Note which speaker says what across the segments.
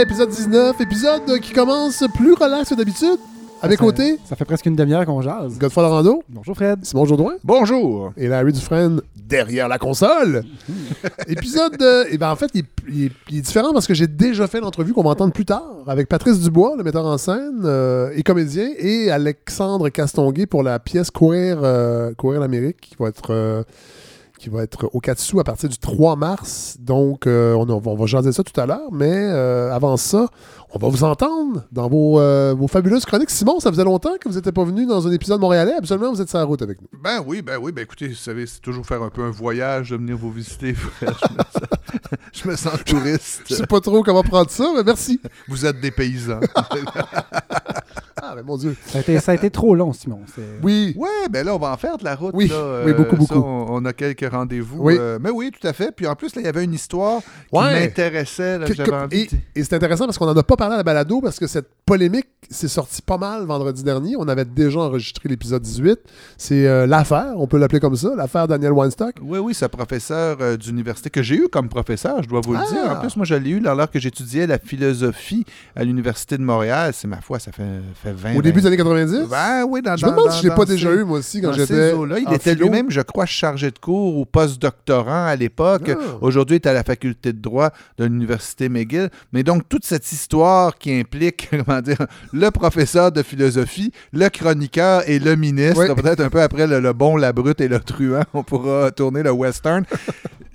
Speaker 1: épisode 19, épisode qui commence plus relax que d'habitude. À mes
Speaker 2: Ça-
Speaker 1: côtés,
Speaker 2: Ça fait presque une demi-heure qu'on jase.
Speaker 1: Godfrey Lorando,
Speaker 2: Bonjour Fred.
Speaker 1: Simon Jourdouin
Speaker 3: Bonjour.
Speaker 1: et Larry Dufresne derrière la console. épisode, euh, eh ben en fait, il, est- il est- il est différent parce que j'ai déjà fait l'entrevue qu'on va entendre plus tard avec Patrice Dubois, le metteur en scène euh, et comédien, et Alexandre Castonguay pour la pièce Courir, euh, Courir l'Amérique qui va être... qui va être au Katsu à partir du 3 mars. Donc, euh, on, on va- jaser ça tout à l'heure. Mais euh, avant ça, on va vous entendre dans vos, euh, vos fabuleuses chroniques. Simon, ça faisait longtemps que vous n'étiez pas venu dans un épisode montréalais. Absolument, vous êtes sur la route avec nous.
Speaker 3: Ben oui, ben oui, ben écoutez, vous savez, c'est toujours faire un peu un voyage de venir vous visiter. frère. je, me sens, je me sens
Speaker 1: Je
Speaker 3: touriste.
Speaker 1: sais pas trop comment prendre ça, mais merci.
Speaker 3: Vous êtes des paysans.
Speaker 1: Ah, mais mon Dieu.
Speaker 2: Ça a été, ça a été trop long, Simon. C'est-
Speaker 1: Oui.
Speaker 3: ouais, ben là, on va en faire de la route.
Speaker 1: Oui,
Speaker 3: là, euh,
Speaker 1: oui, beaucoup,
Speaker 3: ça,
Speaker 1: beaucoup.
Speaker 3: on, on a quelques rendez-vous.
Speaker 1: Oui.
Speaker 3: euh, mais oui, tout à fait. Puis en plus, là, il y avait une histoire qui m'intéressait.
Speaker 1: et
Speaker 3: de-
Speaker 1: et c'est intéressant parce qu'on n'en a pas parlé à la balado parce que cette polémique s'est sortie pas mal vendredi dernier. On avait déjà enregistré l'épisode 18. C'est euh, l'affaire, on peut l'appeler comme ça, l'affaire Daniel Weinstock.
Speaker 3: Oui, oui, ce professeur euh, d'université que j'ai eu comme professeur, je dois vous le
Speaker 1: Ah!
Speaker 3: dire. En plus, moi, je l'ai eu alors que j'étudiais la philosophie à l'Université de Montréal. C'est ma foi, ça fait, fait 20
Speaker 1: Au début des
Speaker 3: 20.
Speaker 1: années 90.
Speaker 3: Ben oui, dans
Speaker 1: je me demande si je l'ai pas déjà eu, moi aussi, quand j'étais.
Speaker 3: Il était lui-même, je crois, chargé de cours ou post-doctorant à l'époque.
Speaker 1: Ah.
Speaker 3: Aujourd'hui, il est à la faculté de droit de l'Université McGill. Mais donc, toute cette histoire qui implique, comment dire, le professeur de philosophie, le chroniqueur et le ministre,
Speaker 1: Oui.
Speaker 3: peut-être un peu après le, le bon, la brute et le truand, on pourra tourner le western.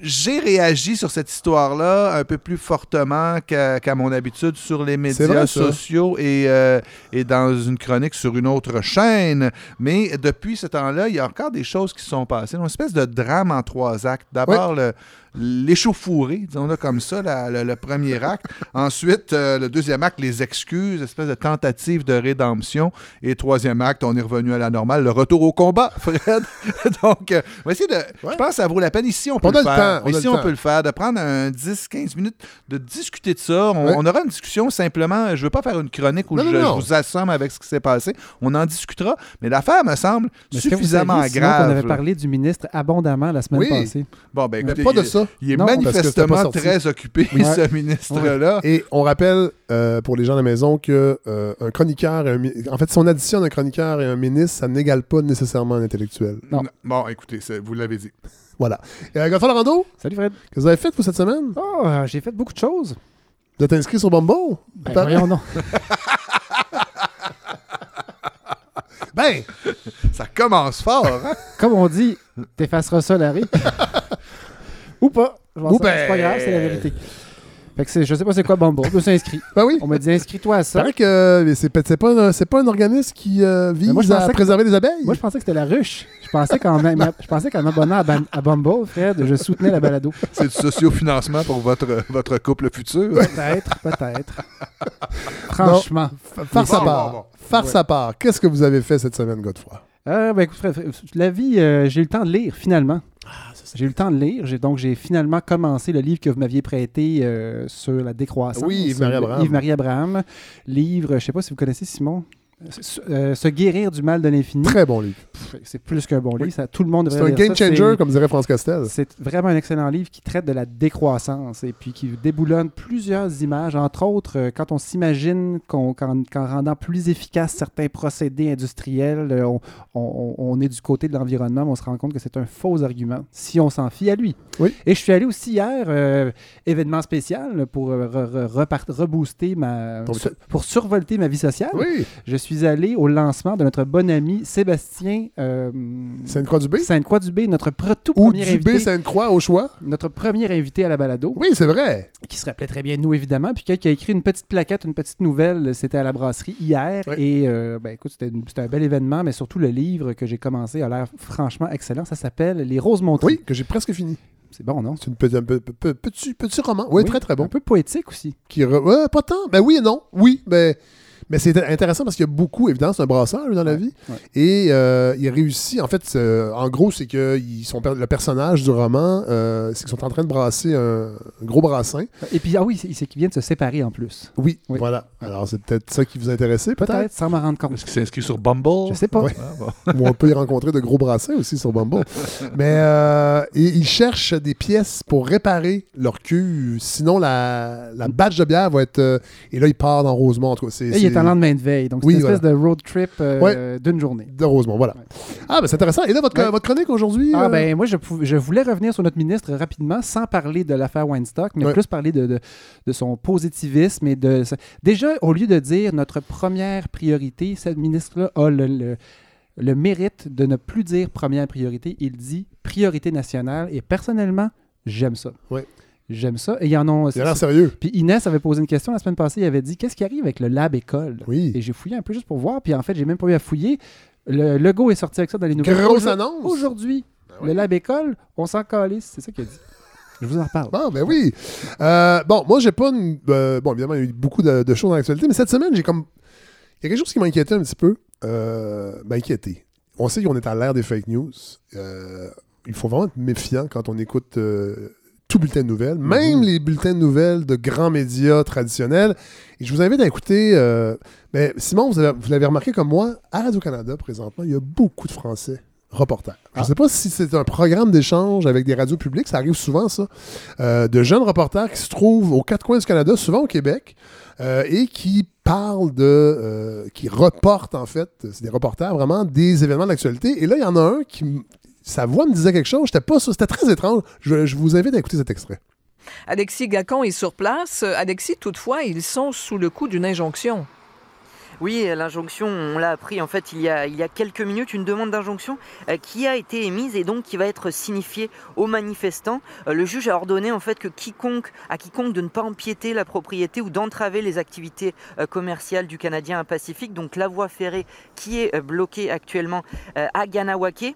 Speaker 3: J'ai réagi sur cette histoire-là un peu plus fortement qu'à mon habitude sur les médias
Speaker 1: vrai,
Speaker 3: sociaux et, euh, et dans une chronique sur une autre chaîne. Mais depuis ce temps-là, il y a encore des choses qui sont passées. Une espèce de drame en trois actes. D'abord, le l'échauffourée, disons-le comme ça, la- le, le premier acte. Ensuite, euh, le deuxième acte, les excuses, espèce de tentative de rédemption. Et troisième acte, on est revenu à la normale, le retour au combat, Fred. Donc, euh, on va essayer de...
Speaker 1: Ouais.
Speaker 3: Je pense que ça vaut la peine. Ici, on peut
Speaker 1: On
Speaker 3: le faire.
Speaker 1: temps, on
Speaker 3: Ici,
Speaker 1: le
Speaker 3: on
Speaker 1: temps.
Speaker 3: peut le faire, de prendre un 10-15 minutes, de discuter de ça. On,
Speaker 1: Ouais.
Speaker 3: on aura une discussion simplement. Je ne veux pas faire une chronique où
Speaker 1: Non,
Speaker 3: je,
Speaker 1: non.
Speaker 3: je vous assomme avec ce qui s'est passé. On en discutera. Mais l'affaire me semble suffisamment grave.
Speaker 2: qu'on avait parlé du ministre abondamment la semaine
Speaker 1: Oui.
Speaker 2: passée?
Speaker 3: Bon, ben
Speaker 1: Mais pas de
Speaker 3: est-
Speaker 1: ça.
Speaker 3: il est
Speaker 2: Non,
Speaker 3: manifestement très occupé,
Speaker 2: Oui.
Speaker 3: ce ministre-là.
Speaker 1: Et on rappelle euh, pour les gens à la maison que euh, un chroniqueur, et un mi- en fait, si on additionne un chroniqueur et un ministre, ça n'égale pas nécessairement un intellectuel.
Speaker 2: Non.
Speaker 3: Bon, écoutez, c'est- vous l'avez dit.
Speaker 1: Voilà. Euh, Godfrey Lorando,
Speaker 2: Salut Fred.
Speaker 1: que vous avez fait vous cette semaine?
Speaker 2: Oh, euh, j'ai fait beaucoup de choses.
Speaker 1: Vous êtes inscrit sur Bumble?
Speaker 2: Ben, voyons donc.
Speaker 1: Ben,
Speaker 3: Ça commence fort, hein?
Speaker 2: Comme on dit, t'effaceras ça, Larry. Ou pas. Je pense
Speaker 1: Ou
Speaker 2: que C'est pas
Speaker 1: ben-
Speaker 2: grave, c'est la vérité. Fait que c'est- je sais pas c'est quoi Bumble. Je me suis inscrit.
Speaker 1: ben oui.
Speaker 2: On m'a dit inscris-toi à ça.
Speaker 1: paraît que euh, c'est, c'est pas, un- c'est pas un organisme qui euh, vise
Speaker 2: moi,
Speaker 1: à
Speaker 2: que-
Speaker 1: préserver les abeilles.
Speaker 2: Moi, je pensais que c'était la ruche. Je pensais qu'en je pensais qu'en m'abonnant à, à Bumble, Fred, je soutenais la balado.
Speaker 3: C'est du sociofinancement pour votre, votre couple futur.
Speaker 2: Peut-être, peut-être. Franchement.
Speaker 1: F- Farce
Speaker 3: Bon,
Speaker 1: à part.
Speaker 3: bon, bon.
Speaker 1: Farce à part. Qu'est-ce que vous avez fait cette semaine, Godefroy?
Speaker 2: Euh, ben, écoute, Fred, Fred, la vie, euh, j'ai eu le temps de lire, finalement.
Speaker 1: Ah,
Speaker 2: J'ai eu le temps de lire. J'ai- donc, j'ai finalement commencé le livre que vous m'aviez prêté euh, sur la décroissance.
Speaker 1: Oui, Yves-Marie Abraham.
Speaker 2: Yves-Marie Abraham. Livre, je ne sais pas si vous connaissez Simon. Se, euh, Se guérir du mal de l'infini.
Speaker 1: Très bon livre.
Speaker 2: C'est plus qu'un bon
Speaker 1: Oui.
Speaker 2: livre. Ça, tout le monde
Speaker 1: C'est un game
Speaker 2: ça.
Speaker 1: changer, comme dirait France Castel.
Speaker 2: C'est vraiment un excellent livre qui traite de la décroissance et puis qui déboulonne plusieurs images, entre autres euh, quand on s'imagine qu'en rendant plus efficaces certains procédés industriels, euh, on, on- on est du côté de l'environnement, on se rend compte que c'est un faux argument si on s'en fie à lui.
Speaker 1: Oui.
Speaker 2: Et je suis allé aussi hier, euh, événement spécial, pour re- re- repart- rebooster ma... Pour survolter ma vie sociale.
Speaker 1: Oui.
Speaker 2: Je suis allé au lancement de notre bon ami Sébastien euh,
Speaker 1: Sainte-Croix-du-B.
Speaker 2: Sainte-Croix-du-Bay, notre pre- tout
Speaker 1: Ou
Speaker 2: premier
Speaker 1: Dubé
Speaker 2: invité
Speaker 1: Sainte-Croix au choix?
Speaker 2: notre premier invité à la balado,
Speaker 1: Oui, c'est vrai.
Speaker 2: qui se rappelait très bien de nous, évidemment, puis qui a écrit une petite plaquette, une petite nouvelle, c'était à la brasserie hier,
Speaker 1: Oui.
Speaker 2: et euh, ben, écoute, c'était un bel événement, mais surtout le livre que j'ai commencé a l'air franchement excellent, ça s'appelle Les Roses Montrées.
Speaker 1: Oui, que j'ai presque fini.
Speaker 2: C'est bon, non?
Speaker 1: C'est une petite- un peu- peu- petit, petit roman. Oui, très, très bon.
Speaker 2: Un peu poétique aussi.
Speaker 1: Qui re- pas tant. Ben oui et non. Oui, mais, Mais c'est intéressant parce qu'il y a beaucoup, évidemment, c'est un brasseur lui, dans la vie.
Speaker 2: ouais.
Speaker 1: Et euh, il réussit, en fait, euh, en gros, c'est que ils sont, le personnage du roman, euh, c'est qu'ils sont en train de brasser un, un gros brassin.
Speaker 2: Et puis, ah oui, c'est c'est qu'ils viennent se séparer en plus.
Speaker 1: Oui,
Speaker 2: Oui.
Speaker 1: voilà. Alors, c'est peut-être ça qui vous intéressait, peut-être?
Speaker 2: Peut-être, sans m'en rendre compte.
Speaker 3: Est-ce qu'il s'est inscrit sur Bumble?
Speaker 2: Je sais pas.
Speaker 1: Ouais.
Speaker 3: Ah, bon.
Speaker 1: Ou on peut y rencontrer de gros brassins aussi sur Bumble. Mais euh, et ils cherchent des pièces pour réparer leur cul. Sinon, la, la batch de bière va être. euh, et là, il part dans Rosemont. En tout cas, c'est,
Speaker 2: En lendemain de veille. Donc, c'est une espèce de road trip euh,
Speaker 1: Ouais.
Speaker 2: d'une journée.
Speaker 1: de Rosemont, voilà. Ah, ben c'est intéressant. Et là, votre,
Speaker 2: Ouais.
Speaker 1: votre chronique aujourd'hui.
Speaker 2: Ah
Speaker 1: euh,
Speaker 2: ben moi je, je voulais revenir sur notre ministre rapidement sans parler de l'affaire Weinstock, mais plus parler de, de, de son positivisme et de déjà au lieu de dire notre première priorité, cette ministre-là a le, le- le mérite de ne plus dire première priorité, il dit priorité nationale et personnellement j'aime ça.
Speaker 1: Ouais.
Speaker 2: J'aime ça et il y en a.
Speaker 1: Il a l'air sérieux.
Speaker 2: Puis Inès avait posé une question la semaine passée, il avait dit qu'est-ce qui arrive avec le lab école?
Speaker 1: Oui.
Speaker 2: Et j'ai fouillé un peu juste pour voir, puis en fait j'ai même pas eu à fouiller. Le logo est sorti avec ça dans les nouvelles.
Speaker 1: Grosse annonce.
Speaker 2: Aujourd'hui,
Speaker 1: ouais.
Speaker 2: le lab école, on s'en calisse, c'est ça qu'il a dit. Je vous en reparle.
Speaker 1: Ah, ben oui. Euh, bon, moi, j'ai pas une. euh, bon, évidemment, il y a eu beaucoup de, de choses dans l'actualité, mais cette semaine, j'ai comme. Il y a quelque chose qui m'inquiétait un petit peu. Euh, m'inquiéter. On sait qu'on est à l'ère des fake news. Euh, il faut vraiment être méfiant quand on écoute tout bulletin de nouvelles, même les bulletins de nouvelles de grands médias traditionnels. Et je vous invite à écouter. euh, mais Simon, vous avez- vous l'avez remarqué comme moi, à Radio-Canada, présentement, il y a beaucoup de Français reporters. Je ne
Speaker 2: Ah.
Speaker 1: sais pas si c'est un programme d'échange avec des radios publiques, ça arrive souvent, ça, euh, de jeunes reporters qui se trouvent aux quatre coins du Canada, souvent au Québec, euh, et qui parlent de. euh, qui reportent, en fait, c'est des reporters vraiment des événements de l'actualité. Et là, il y en a un qui. Sa voix me disait quelque chose, j'étais pas sûr, c'était très étrange. Je, je vous invite à écouter cet extrait.
Speaker 4: Alexis Gacon est sur place. Euh, Alexis, toutefois, ils sont sous le coup d'une injonction.
Speaker 5: Oui, l'injonction, on l'a appris en fait il y a, il y a quelques minutes, une demande d'injonction euh, qui a été émise et donc qui va être signifiée aux manifestants. Euh, le juge a ordonné en fait que quiconque, à quiconque de ne pas empiéter la propriété ou d'entraver les activités commerciales du Canadien Pacifique, donc la voie ferrée qui est bloquée actuellement à Ganawake.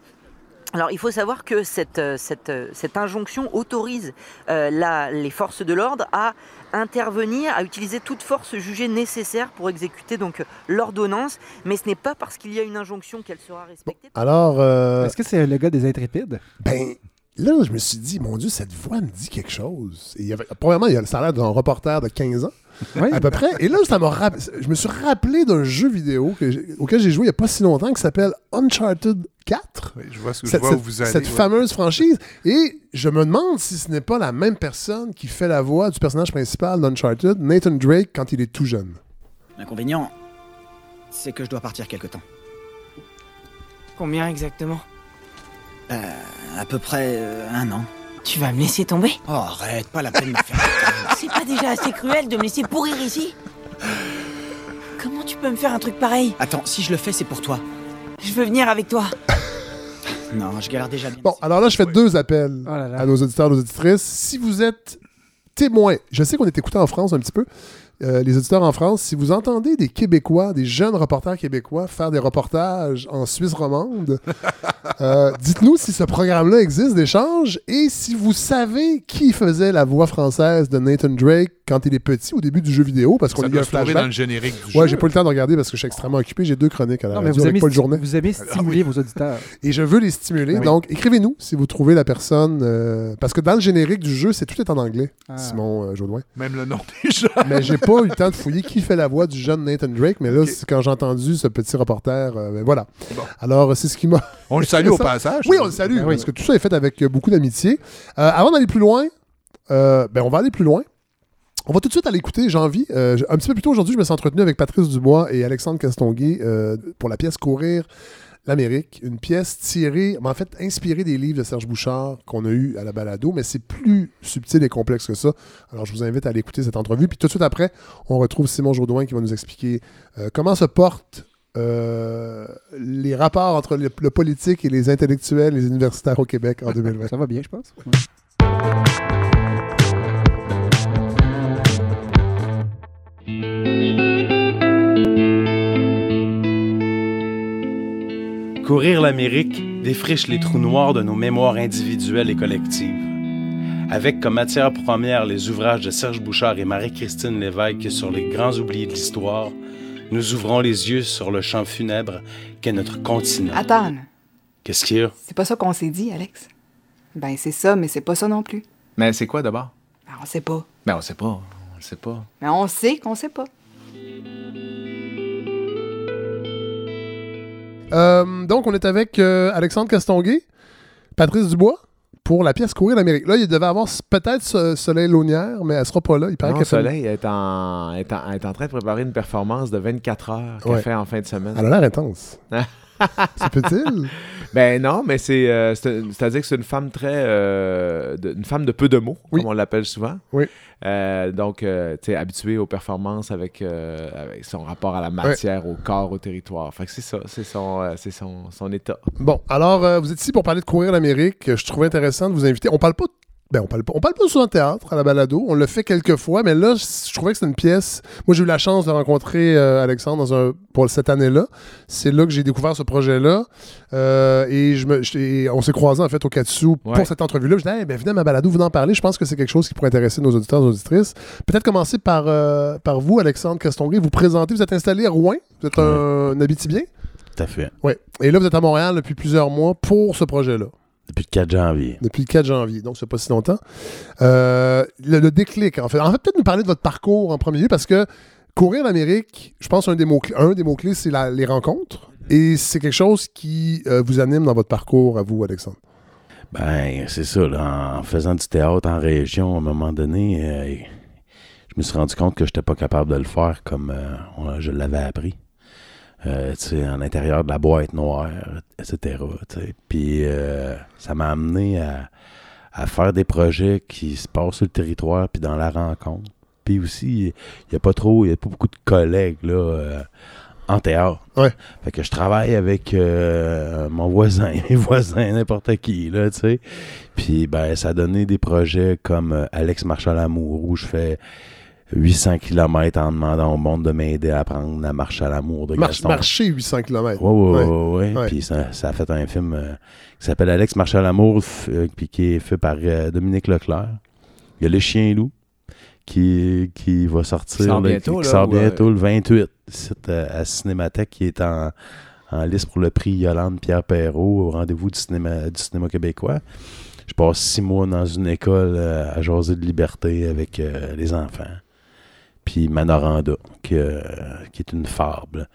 Speaker 5: Alors il faut savoir que cette, euh, cette, euh, cette injonction autorise euh, la- les forces de l'ordre à intervenir, à utiliser toute force jugée nécessaire pour exécuter donc l'ordonnance, mais ce n'est pas parce qu'il y a une injonction qu'elle sera respectée.
Speaker 1: Alors, euh,
Speaker 2: Est-ce que c'est le gars des intrépides?
Speaker 1: ben, là, je me suis dit, mon Dieu, cette voix me dit quelque chose. Et il y avait, premièrement, il y a le salaire d'un reporter de 15 ans.
Speaker 2: Oui.
Speaker 1: à peu près. Et là, ça je me suis rappelé d'un jeu vidéo que auquel j'ai joué il n'y a pas si longtemps qui s'appelle Uncharted 4.
Speaker 3: Oui, je vois, ce que, je
Speaker 1: Cette,
Speaker 3: vois
Speaker 1: cette-
Speaker 3: où vous allez.
Speaker 1: cette
Speaker 3: ouais.
Speaker 1: fameuse franchise. Et je me demande si ce n'est pas la même personne qui fait la voix du personnage principal d'Uncharted, Nathan Drake, quand il est tout jeune.
Speaker 6: L'inconvénient, c'est que je dois partir quelque temps.
Speaker 7: Combien exactement?
Speaker 6: Euh, à peu près euh, un an.
Speaker 7: Tu vas me laisser tomber?
Speaker 6: Oh, arrête, pas la peine de me faire
Speaker 7: C'est pas déjà assez cruel de me laisser pourrir ici? Comment tu peux me faire un truc pareil?
Speaker 6: Attends, si je le fais, c'est pour toi.
Speaker 7: Je veux venir avec toi.
Speaker 6: Non, je galère déjà bien.
Speaker 1: Bon,
Speaker 6: ici.
Speaker 1: alors là, je fais deux appels
Speaker 2: Oh là là.
Speaker 1: à nos auditeurs, nos auditrices. Si vous êtes témoin, je sais qu'on est écouté en France un petit peu, euh, les auditeurs en France, si vous entendez des Québécois, des jeunes reporters québécois faire des reportages en Suisse romande, euh, dites-nous si ce programme-là existe d'échange et si vous savez qui faisait la voix française de Nathan Drake quand il est petit au début du jeu vidéo, parce qu'on a eu un
Speaker 3: trouver dans
Speaker 1: flashback.
Speaker 3: le générique du
Speaker 1: Ouais,
Speaker 3: jeu.
Speaker 1: j'ai pas eu le temps de regarder parce que je suis extrêmement occupé. J'ai deux chroniques à la
Speaker 2: Non, mais vous
Speaker 1: avec
Speaker 2: aimez,
Speaker 1: Journet.
Speaker 2: vous aimez stimuler vos auditeurs.
Speaker 1: Et je veux les stimuler.
Speaker 2: Ah oui.
Speaker 1: Donc, écrivez-nous si vous trouvez la personne. euh, parce que dans le générique du jeu, c'est tout est en anglais,
Speaker 2: Ah.
Speaker 1: Simon euh, Jaudoin.
Speaker 3: Même le nom des gens.
Speaker 1: Mais j'ai pas eu le temps de fouiller qui fait la voix du jeune Nathan Drake. Mais là,
Speaker 3: Ok.
Speaker 1: c'est quand j'ai entendu ce petit reporter, euh, ben voilà.
Speaker 3: Bon.
Speaker 1: Alors, c'est ce qui m'a.
Speaker 3: On le salue au passage.
Speaker 1: Oui, on le salue,
Speaker 2: Ben oui.
Speaker 1: parce que tout ça est fait avec beaucoup d'amitié. Euh, avant d'aller plus loin, euh, ben on va aller plus loin. On va tout de suite aller écouter, j'ai envie. euh, un petit peu plus tôt aujourd'hui, je me suis entretenu avec Patrice Dubois et Alexandre Castonguay euh, pour la pièce Courir l'Amérique. Une pièce tirée, mais en fait inspirée des livres de Serge Bouchard qu'on a eu à la balado, mais c'est plus subtil et complexe que ça. Alors je vous invite à aller écouter cette entrevue. Puis tout de suite après, on retrouve Simon Jourdouin qui va nous expliquer euh, comment se portent euh, les rapports entre le, le politique et les intellectuels, les universitaires au Québec en 2020.
Speaker 2: Ça va bien, je pense.
Speaker 8: Courir l'Amérique défriche les trous noirs de nos mémoires individuelles et collectives. Avec comme matière première les ouvrages de Serge Bouchard et Marie-Christine Lévesque sur les grands oubliés de l'histoire, nous ouvrons les yeux sur le champ funèbre qu'est notre continent.
Speaker 9: Attends.
Speaker 8: Qu'est-ce qu'il y a?
Speaker 9: c'est pas ça qu'on s'est dit, Alex. Ben, c'est ça, mais c'est pas ça non plus.
Speaker 10: Mais c'est quoi d'abord?
Speaker 9: Ben, on sait pas.
Speaker 10: Ben, on sait pas. On le sait pas.
Speaker 9: Mais on sait qu'on sait pas.
Speaker 1: Euh, donc, on est avec euh, Alexandre Castonguay, Patrice Dubois, pour la pièce Courir l'Amérique. Là, il devait avoir peut-être Ce- Soleil Launière, mais elle sera pas là. Il paraît
Speaker 11: Non, Soleil est en, est, en, est en train de préparer une performance de 24 heures qu'elle
Speaker 1: Ouais.
Speaker 11: fait en fin de semaine.
Speaker 1: Elle a l'air intense. C'est peut-il?
Speaker 11: Ben non, mais c'est euh, c'est- c'est-à-dire que c'est une femme très euh, de, une femme de peu de mots,
Speaker 1: Oui.
Speaker 11: comme on l'appelle souvent.
Speaker 1: Oui.
Speaker 11: Euh, donc, euh, tu sais, habituée aux performances avec, avec son rapport à la matière, au corps, au territoire. Fait que c'est ça, c'est son, son, son état.
Speaker 1: Bon, alors, vous êtes ici pour parler de Courir l'Amérique. Je trouvais intéressant de vous inviter. On parle pas ben, on parle pas, on parle pas souvent de théâtre à la balado. On l'a fait quelques fois, mais là, je trouvais que c'était une pièce. Moi, j'ai eu la chance de rencontrer euh, Alexandre dans un, pour cette année-là. C'est là que j'ai découvert ce projet-là. Euh, et je me, j'ai- on s'est croisés, en fait, au Katsu
Speaker 11: Ouais.
Speaker 1: pour cette entrevue-là. Je disais, hey, ben, venez à ma balado, venez en parler. Je pense que c'est quelque chose qui pourrait intéresser nos auditeurs et nos auditrices. Peut-être commencer par, euh, par vous, Alexandre Castonguay. Vous présentez, vous êtes installé à Rouen. Vous êtes un, un Abitibien.
Speaker 12: Tout à fait.
Speaker 1: Oui. Et là, vous êtes à Montréal depuis plusieurs mois pour ce projet-là.
Speaker 12: Depuis le 4 janvier.
Speaker 1: Depuis le 4 janvier, donc c'est pas si longtemps. Euh, le, le déclic, en fait. En fait, peut-être nous parler de votre parcours en premier lieu, parce que courir l'Amérique, je pense un des mots un des mots-clés, c'est la- les rencontres. Et c'est quelque chose qui euh, vous anime dans votre parcours à vous, Alexandre.
Speaker 12: Ben, c'est ça. là, en faisant du théâtre en région, à un moment donné, euh, je me suis rendu compte que je n'étais pas capable de le faire comme euh, je l'avais appris. Euh, en intérieur de la boîte noire, etc. tu sais. Puis euh, ça m'a amené à, à faire des projets qui se passent sur le territoire puis dans la rencontre. Puis aussi, il n'y a pas trop, il y a pas beaucoup de collègues là, euh, en théâtre.
Speaker 1: Ouais.
Speaker 12: Fait que je travaille avec euh, mon voisin, mes voisins, n'importe qui, là, tu sais. Puis, ben, ça a donné des projets comme euh, Alex marche à l'amour, où je fais 800 km en demandant au monde de m'aider à apprendre la marche à l'amour de
Speaker 1: Marche-
Speaker 12: Gaston.
Speaker 1: marcher 800 km.
Speaker 12: Ouais, ouais,
Speaker 1: Ouais.
Speaker 12: ouais, ouais.
Speaker 1: Ouais.
Speaker 12: Puis ça, ça a fait un film euh, qui s'appelle Alex marche à l'amour, euh, puis qui est fait par euh, Dominique Leclerc. Il y a Les Chiens Loups qui, qui va sortir,
Speaker 11: Qui sort
Speaker 12: là,
Speaker 11: bientôt,
Speaker 12: qui
Speaker 11: là,
Speaker 12: sort bientôt le 28, ici, euh, à Cinémathèque, qui est en, en liste pour le prix Yolande Pierre Perrault au rendez-vous du cinéma, du cinéma québécois. Je passe six mois dans une école euh, à jaser de liberté avec euh, les enfants. Puis Manoranda, qui, euh, qui est une fable.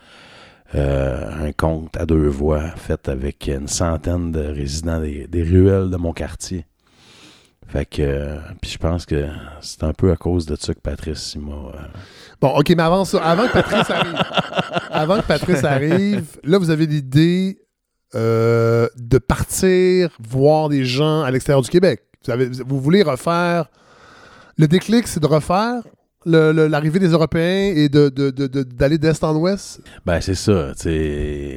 Speaker 12: Euh, un conte à deux voix fait avec une centaine de résidents des, ruelles de mon quartier. Fait que, euh, puis je pense que c'est un peu à cause de ça que Patrice m'a. euh,
Speaker 1: Bon, OK, mais avant ça, avant que Patrice arrive, avant que Patrice arrive, là, vous avez l'idée de partir voir des gens à l'extérieur du Québec. Vous, voulez refaire. Le déclic, c'est de refaire l'arrivée des Européens et de- de- de- de- d'aller d'est en ouest?
Speaker 12: Ben, c'est ça.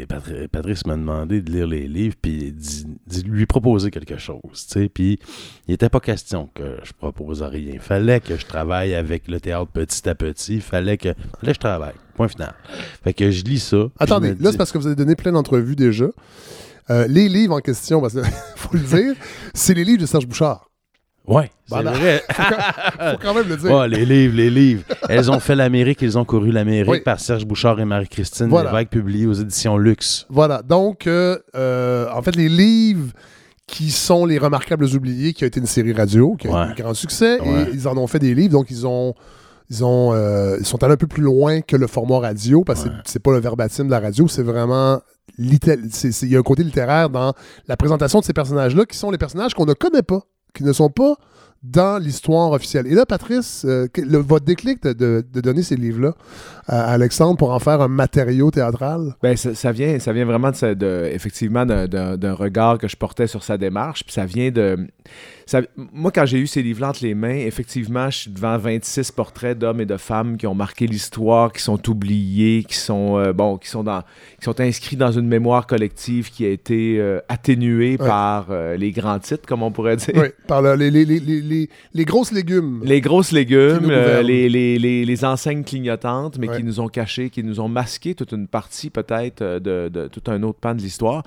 Speaker 12: Patri- Patrice m'a demandé de lire les livres puis d'y lui proposer quelque chose. Puis il n'était pas question que je propose rien. Il fallait que je travaille avec le théâtre petit à petit. Il fallait que, fallait que je travaille. Point final. Fait que je lis ça.
Speaker 1: Attendez, là,
Speaker 12: dis-
Speaker 1: c'est parce que vous avez donné plein d'entrevues déjà. Euh, les livres en question, parce qu'il faut le dire, c'est les livres de Serge Bouchard.
Speaker 12: Ouais, c'est vrai.
Speaker 1: faut, quand, faut quand même le dire.
Speaker 12: Les livres, les livres. Elles ont fait l'Amérique, ils ont couru l'Amérique
Speaker 1: Oui.
Speaker 12: par Serge Bouchard et Marie-Christine
Speaker 1: Voilà.
Speaker 12: Lévesque, publié aux éditions Luxe.
Speaker 1: Voilà. Donc, euh, euh, en fait, les livres qui sont les Remarquables Oubliés, qui a été une série radio, qui a eu
Speaker 12: Ouais.
Speaker 1: un grand succès,
Speaker 12: Ouais.
Speaker 1: et ils en ont fait des livres, donc ils ont. Ils, ont, euh, ils sont allés un peu plus loin que le format radio, parce que c'est- c'est pas le verbatim de la radio, c'est vraiment. Il y a un côté littéraire dans la présentation de ces personnages-là, qui sont les personnages qu'on ne connaît pas, qui ne sont pas dans l'histoire officielle. Et là, Patrice, euh, le- votre déclic de, de- de donner ces livres-là à Alexandre pour en faire un matériau théâtral,
Speaker 11: Ben, ça, ça vient, ça vient vraiment de, effectivement d'un- regard que je portais sur sa démarche. Puis ça vient de. ça- moi, quand j'ai eu ces livres entre les mains, effectivement, je suis devant 26 portraits d'hommes et de femmes qui ont marqué l'histoire, qui sont oubliés, qui sont, euh, bon, qui sont, dans, qui sont inscrits dans une mémoire collective qui a été euh, atténuée
Speaker 1: Ouais.
Speaker 11: par les grands titres, comme on pourrait dire.
Speaker 1: Oui, par le- les, les- les- les- grosses légumes.
Speaker 11: Les grosses légumes, euh, les, les, les, enseignes clignotantes, mais
Speaker 1: Ouais.
Speaker 11: qui nous ont caché, qui nous ont masqué toute une partie peut-être euh, de, de tout un autre pan de l'histoire.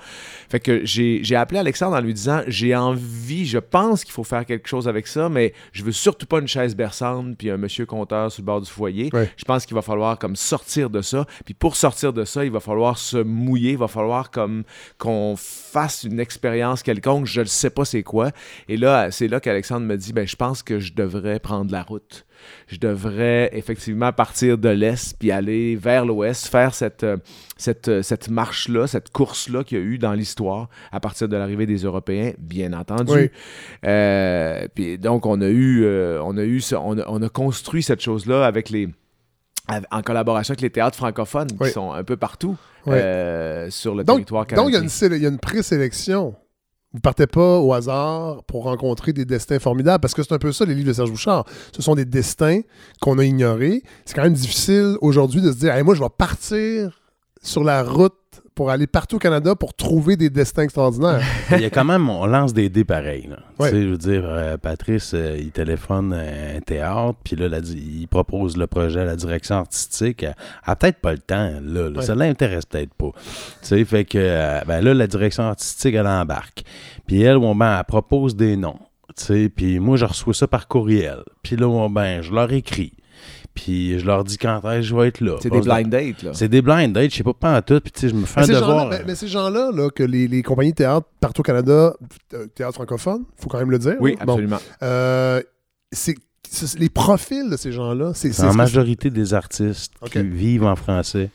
Speaker 11: Fait que j'ai j'ai appelé Alexandre en lui disant j'ai envie, je pense qu'il faut faire quelque chose avec ça, mais je veux surtout pas une chaise berçante puis un monsieur compteur sur le bord du foyer.
Speaker 1: Ouais.
Speaker 11: Je pense qu'il va falloir comme sortir de ça. Puis pour sortir de ça, il va falloir se mouiller, il va falloir comme qu'on fasse une expérience quelconque. Je ne sais pas c'est quoi. Et là, c'est là qu'Alexandre me dit ben je pense que je devrais prendre la route. Je devrais effectivement partir de l'est puis aller vers l'ouest, faire cette euh, cette, euh, cette marche-là, cette course-là qu'il y a eu dans l'histoire à partir de l'arrivée des Européens, bien entendu.
Speaker 1: Oui.
Speaker 11: Euh, puis donc, on a eu, euh, on a eu, on a, on a construit cette chose-là avec les, en collaboration avec les théâtres francophones
Speaker 1: Oui.
Speaker 11: qui sont un peu partout
Speaker 1: Oui.
Speaker 11: euh, sur le
Speaker 1: Donc,
Speaker 11: territoire
Speaker 1: donc il y a
Speaker 11: canadien.
Speaker 1: une, séle- il y a une présélection. Vous partez pas au hasard pour rencontrer des destins formidables, parce que c'est un peu ça, les livres de Serge Bouchard. Ce sont des destins qu'on a ignorés. C'est quand même difficile aujourd'hui de se dire, moi, je vais partir sur la route pour aller partout au Canada pour trouver des destins extraordinaires.
Speaker 12: Il y a quand même, on lance des dés pareils.
Speaker 1: Ouais.
Speaker 12: Tu sais, je veux dire, euh, Patrice, euh, il téléphone euh, un théâtre, puis là, la il propose le projet à la direction artistique. Elle a peut-être pas le temps, là. là.
Speaker 1: Ouais.
Speaker 12: Ça l'intéresse peut-être pas. Tu sais, fait que, ben là, la direction artistique, elle embarque. Puis elle, bon, ben, elle propose des noms. Tu sais, puis moi, je reçois ça par courriel. Puis là, ben, je leur écris. Puis je leur dis quand est-ce que je vais être là.
Speaker 11: C'est des blind dates, là.
Speaker 12: C'est des blind dates, je sais pas pas en tout. Puis tu sais, je me fais
Speaker 1: Mais
Speaker 12: un
Speaker 1: ces gens-là,
Speaker 12: devoir.
Speaker 1: mais- mais ces gens-là, là, que les, les compagnies de théâtre partout au Canada, euh, théâtre francophone, faut quand même le dire.
Speaker 11: Oui.
Speaker 1: Bon.
Speaker 11: absolument.
Speaker 1: Euh, c'est les profils de ces gens-là, c'est
Speaker 12: en
Speaker 1: que-
Speaker 12: majorité des artistes qui vivent en français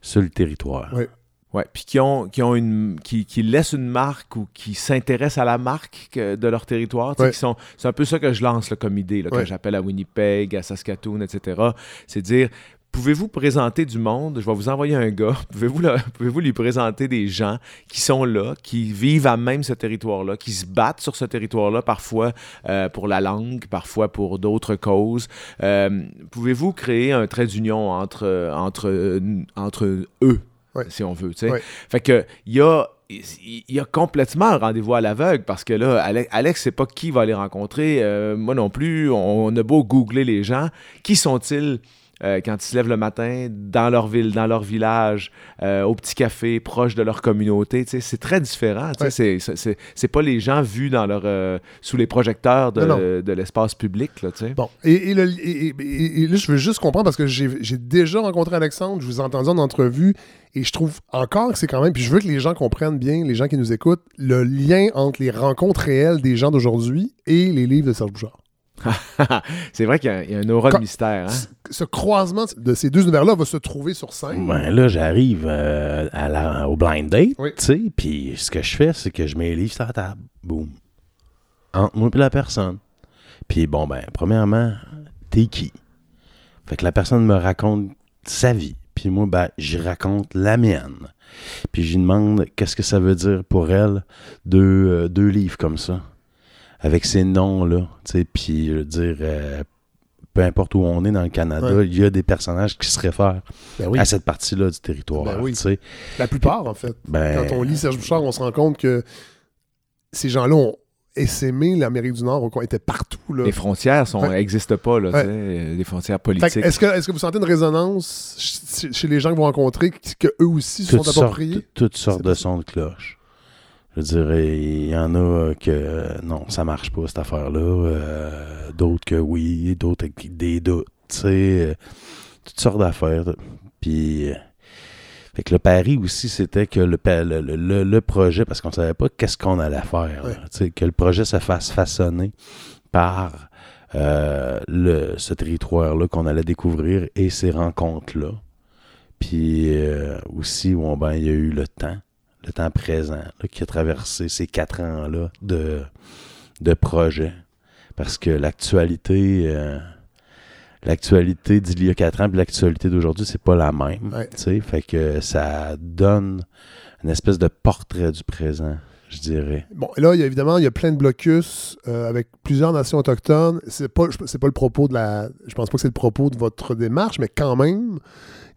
Speaker 12: sur le territoire.
Speaker 1: Oui.
Speaker 11: Ouais, puis qui ont, qui ont une qui, qui laissent une marque ou qui s'intéressent à la marque que- de leur territoire.
Speaker 1: Ouais.
Speaker 11: qui sont- C'est un peu ça que je lance là, comme idée, là,
Speaker 1: Ouais.
Speaker 11: que j'appelle à Winnipeg, à Saskatoon, etc. C'est dire pouvez-vous présenter du monde? Je vais vous envoyer un gars. Pouvez-vous le- pouvez-vous lui présenter des gens qui sont là, qui vivent à même ce territoire-là, qui se battent sur ce territoire-là, parfois euh, pour la langue, parfois pour d'autres causes? Euh, pouvez-vous créer un trait d'union entre, entre, entre eux?
Speaker 1: Ouais.
Speaker 11: si on veut. tu sais.
Speaker 1: Ouais.
Speaker 11: Fait que il y a, y a complètement un rendez-vous à l'aveugle parce que là, Ale- Alex, c'est pas qui va les rencontrer. euh, moi non plus. On, on a beau googler les gens. Qui sont-ils? Euh, quand ils se lèvent le matin, dans leur ville, dans leur village, euh, au petit café, proche de leur communauté, c'est très différent.
Speaker 1: Ouais.
Speaker 11: c'est- pas les gens vus dans leur, euh, sous les projecteurs de, l'espace public. Là.
Speaker 1: Bon, et, et le- et- et- et- et là, je veux juste comprendre parce que j'ai j'ai déjà rencontré Alexandre, je vous ai entendu en entrevue, et je trouve encore que c'est quand même, puis je veux que les gens comprennent bien, les gens qui nous écoutent, le lien entre les rencontres réelles des gens d'aujourd'hui et les livres de Serge Bouchard.
Speaker 11: c'est vrai qu'il y, a- il y a un aura de mystère. hein.
Speaker 1: Ce- Ce croisement de ces deux univers-là va se trouver sur scène.
Speaker 12: Ben là, j'arrive euh, à la- au blind date,
Speaker 1: Oui.
Speaker 12: tu sais, puis ce que je fais, c'est que je mets les livres sur la table. Boum. Entre moi et la personne. Puis bon, ben, premièrement, t'es qui? Fait que la personne me raconte sa vie. Puis moi, ben, j'y raconte la mienne. Puis j'y demande qu'est-ce que ça veut dire pour elle deux, euh, deux livres comme ça. Avec ces noms-là. Tu sais, puis je veux dire, euh, peu importe où on est dans le Canada,
Speaker 1: Ouais.
Speaker 12: il y a des personnages qui se réfèrent
Speaker 1: Ben oui.
Speaker 12: à cette partie-là du territoire.
Speaker 1: Ben oui. La plupart, en fait.
Speaker 12: Ben,
Speaker 1: Quand on lit Serge Bouchard, on se rend compte que ces gens-là ont essaimé l'Amérique du Nord, ont- étaient partout. Là.
Speaker 11: Les frontières n'existent pas, là,
Speaker 1: Ouais.
Speaker 11: tu sais, les frontières politiques.
Speaker 1: Est-ce que, est que vous sentez une résonance ch- chez les gens que vous rencontrez, que eux aussi se sont
Speaker 12: sortes,
Speaker 1: appropriés?
Speaker 12: toutes sortes de sons de cloche. Je dirais, il y en a que non, ça marche pas cette affaire-là. euh, d'autres que oui, d'autres avec des doutes. Tu sais, euh, toutes sortes d'affaires. Puis, euh, fait que le pari aussi, c'était que le, le, le- le- projet, parce qu'on savait pas qu'est-ce qu'on allait faire, là,
Speaker 1: Ouais.
Speaker 12: tu sais, que le projet se fasse façonner par euh, le, ce territoire-là qu'on allait découvrir et ces rencontres-là. Puis euh, aussi, bon, ben, il y a eu le temps, le temps présent là, qui a traversé ces quatre ans-là de, de projet. Parce que l'actualité, euh, l'actualité d'il y a quatre ans et l'actualité d'aujourd'hui, c'est pas la même.
Speaker 1: Ouais.
Speaker 12: Fait que ça donne une espèce de portrait du présent, je dirais.
Speaker 1: Bon, là, il y a, évidemment, il y a plein de blocus euh, avec plusieurs nations autochtones. C'est pas, je- c'est pas le propos de la. Je pense pas que c'est le propos de votre démarche, mais quand même,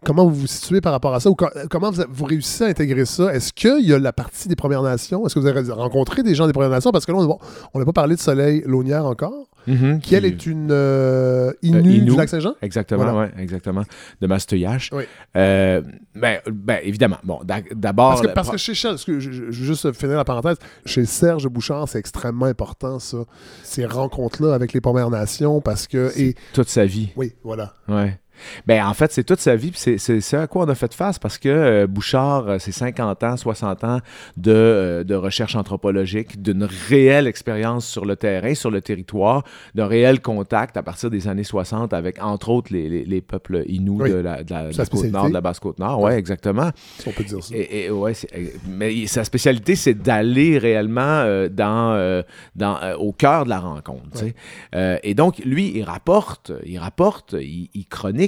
Speaker 1: comment vous vous situez par rapport à ça? Ou co- comment vous, vous réussissez à intégrer ça? Est-ce qu'il y a la partie des Premières Nations? Est-ce que vous avez rencontré des gens des Premières Nations? Parce que là, on on n'a pas parlé de Soleil Launière encore.
Speaker 11: Mhm,
Speaker 1: qui, elle,
Speaker 11: qui-
Speaker 1: est une euh,
Speaker 11: Euh,
Speaker 1: Inou, du Saint-Jean?
Speaker 11: Exactement,
Speaker 1: Voilà.
Speaker 11: ouais, exactement. De Masteuillache.
Speaker 1: Oui.
Speaker 11: Euh, ben, ben, évidemment. Bon, d'a- d'abord.
Speaker 1: Parce que,
Speaker 11: la-
Speaker 1: parce que chez Charles, parce que je, je- je veux juste finir la parenthèse, chez Serge Bouchard, c'est extrêmement important, ça, ces rencontres-là avec les Premières Nations, parce que. Et,
Speaker 11: toute sa vie.
Speaker 1: oui, voilà.
Speaker 11: Ouais. Ben, en fait, c'est toute sa vie, puis c'est- c'est à quoi on a fait face parce que euh, Bouchard, euh, c'est 50 ans, 60 ans de, euh, de recherche anthropologique, d'une réelle expérience sur le terrain, sur le territoire, d'un réel contact à partir des années 60 avec, entre autres, les, les- les peuples Inuits
Speaker 1: Oui.
Speaker 11: de la, de la- de
Speaker 1: Sa
Speaker 11: la côte nord, de la basse côte nord. Oui, exactement.
Speaker 1: Si on peut dire ça.
Speaker 11: Et, et- ouais, mais sa spécialité, c'est d'aller réellement dans, dans, au cœur de la rencontre. et donc, lui, il rapporte, il rapporte, il, il chronique.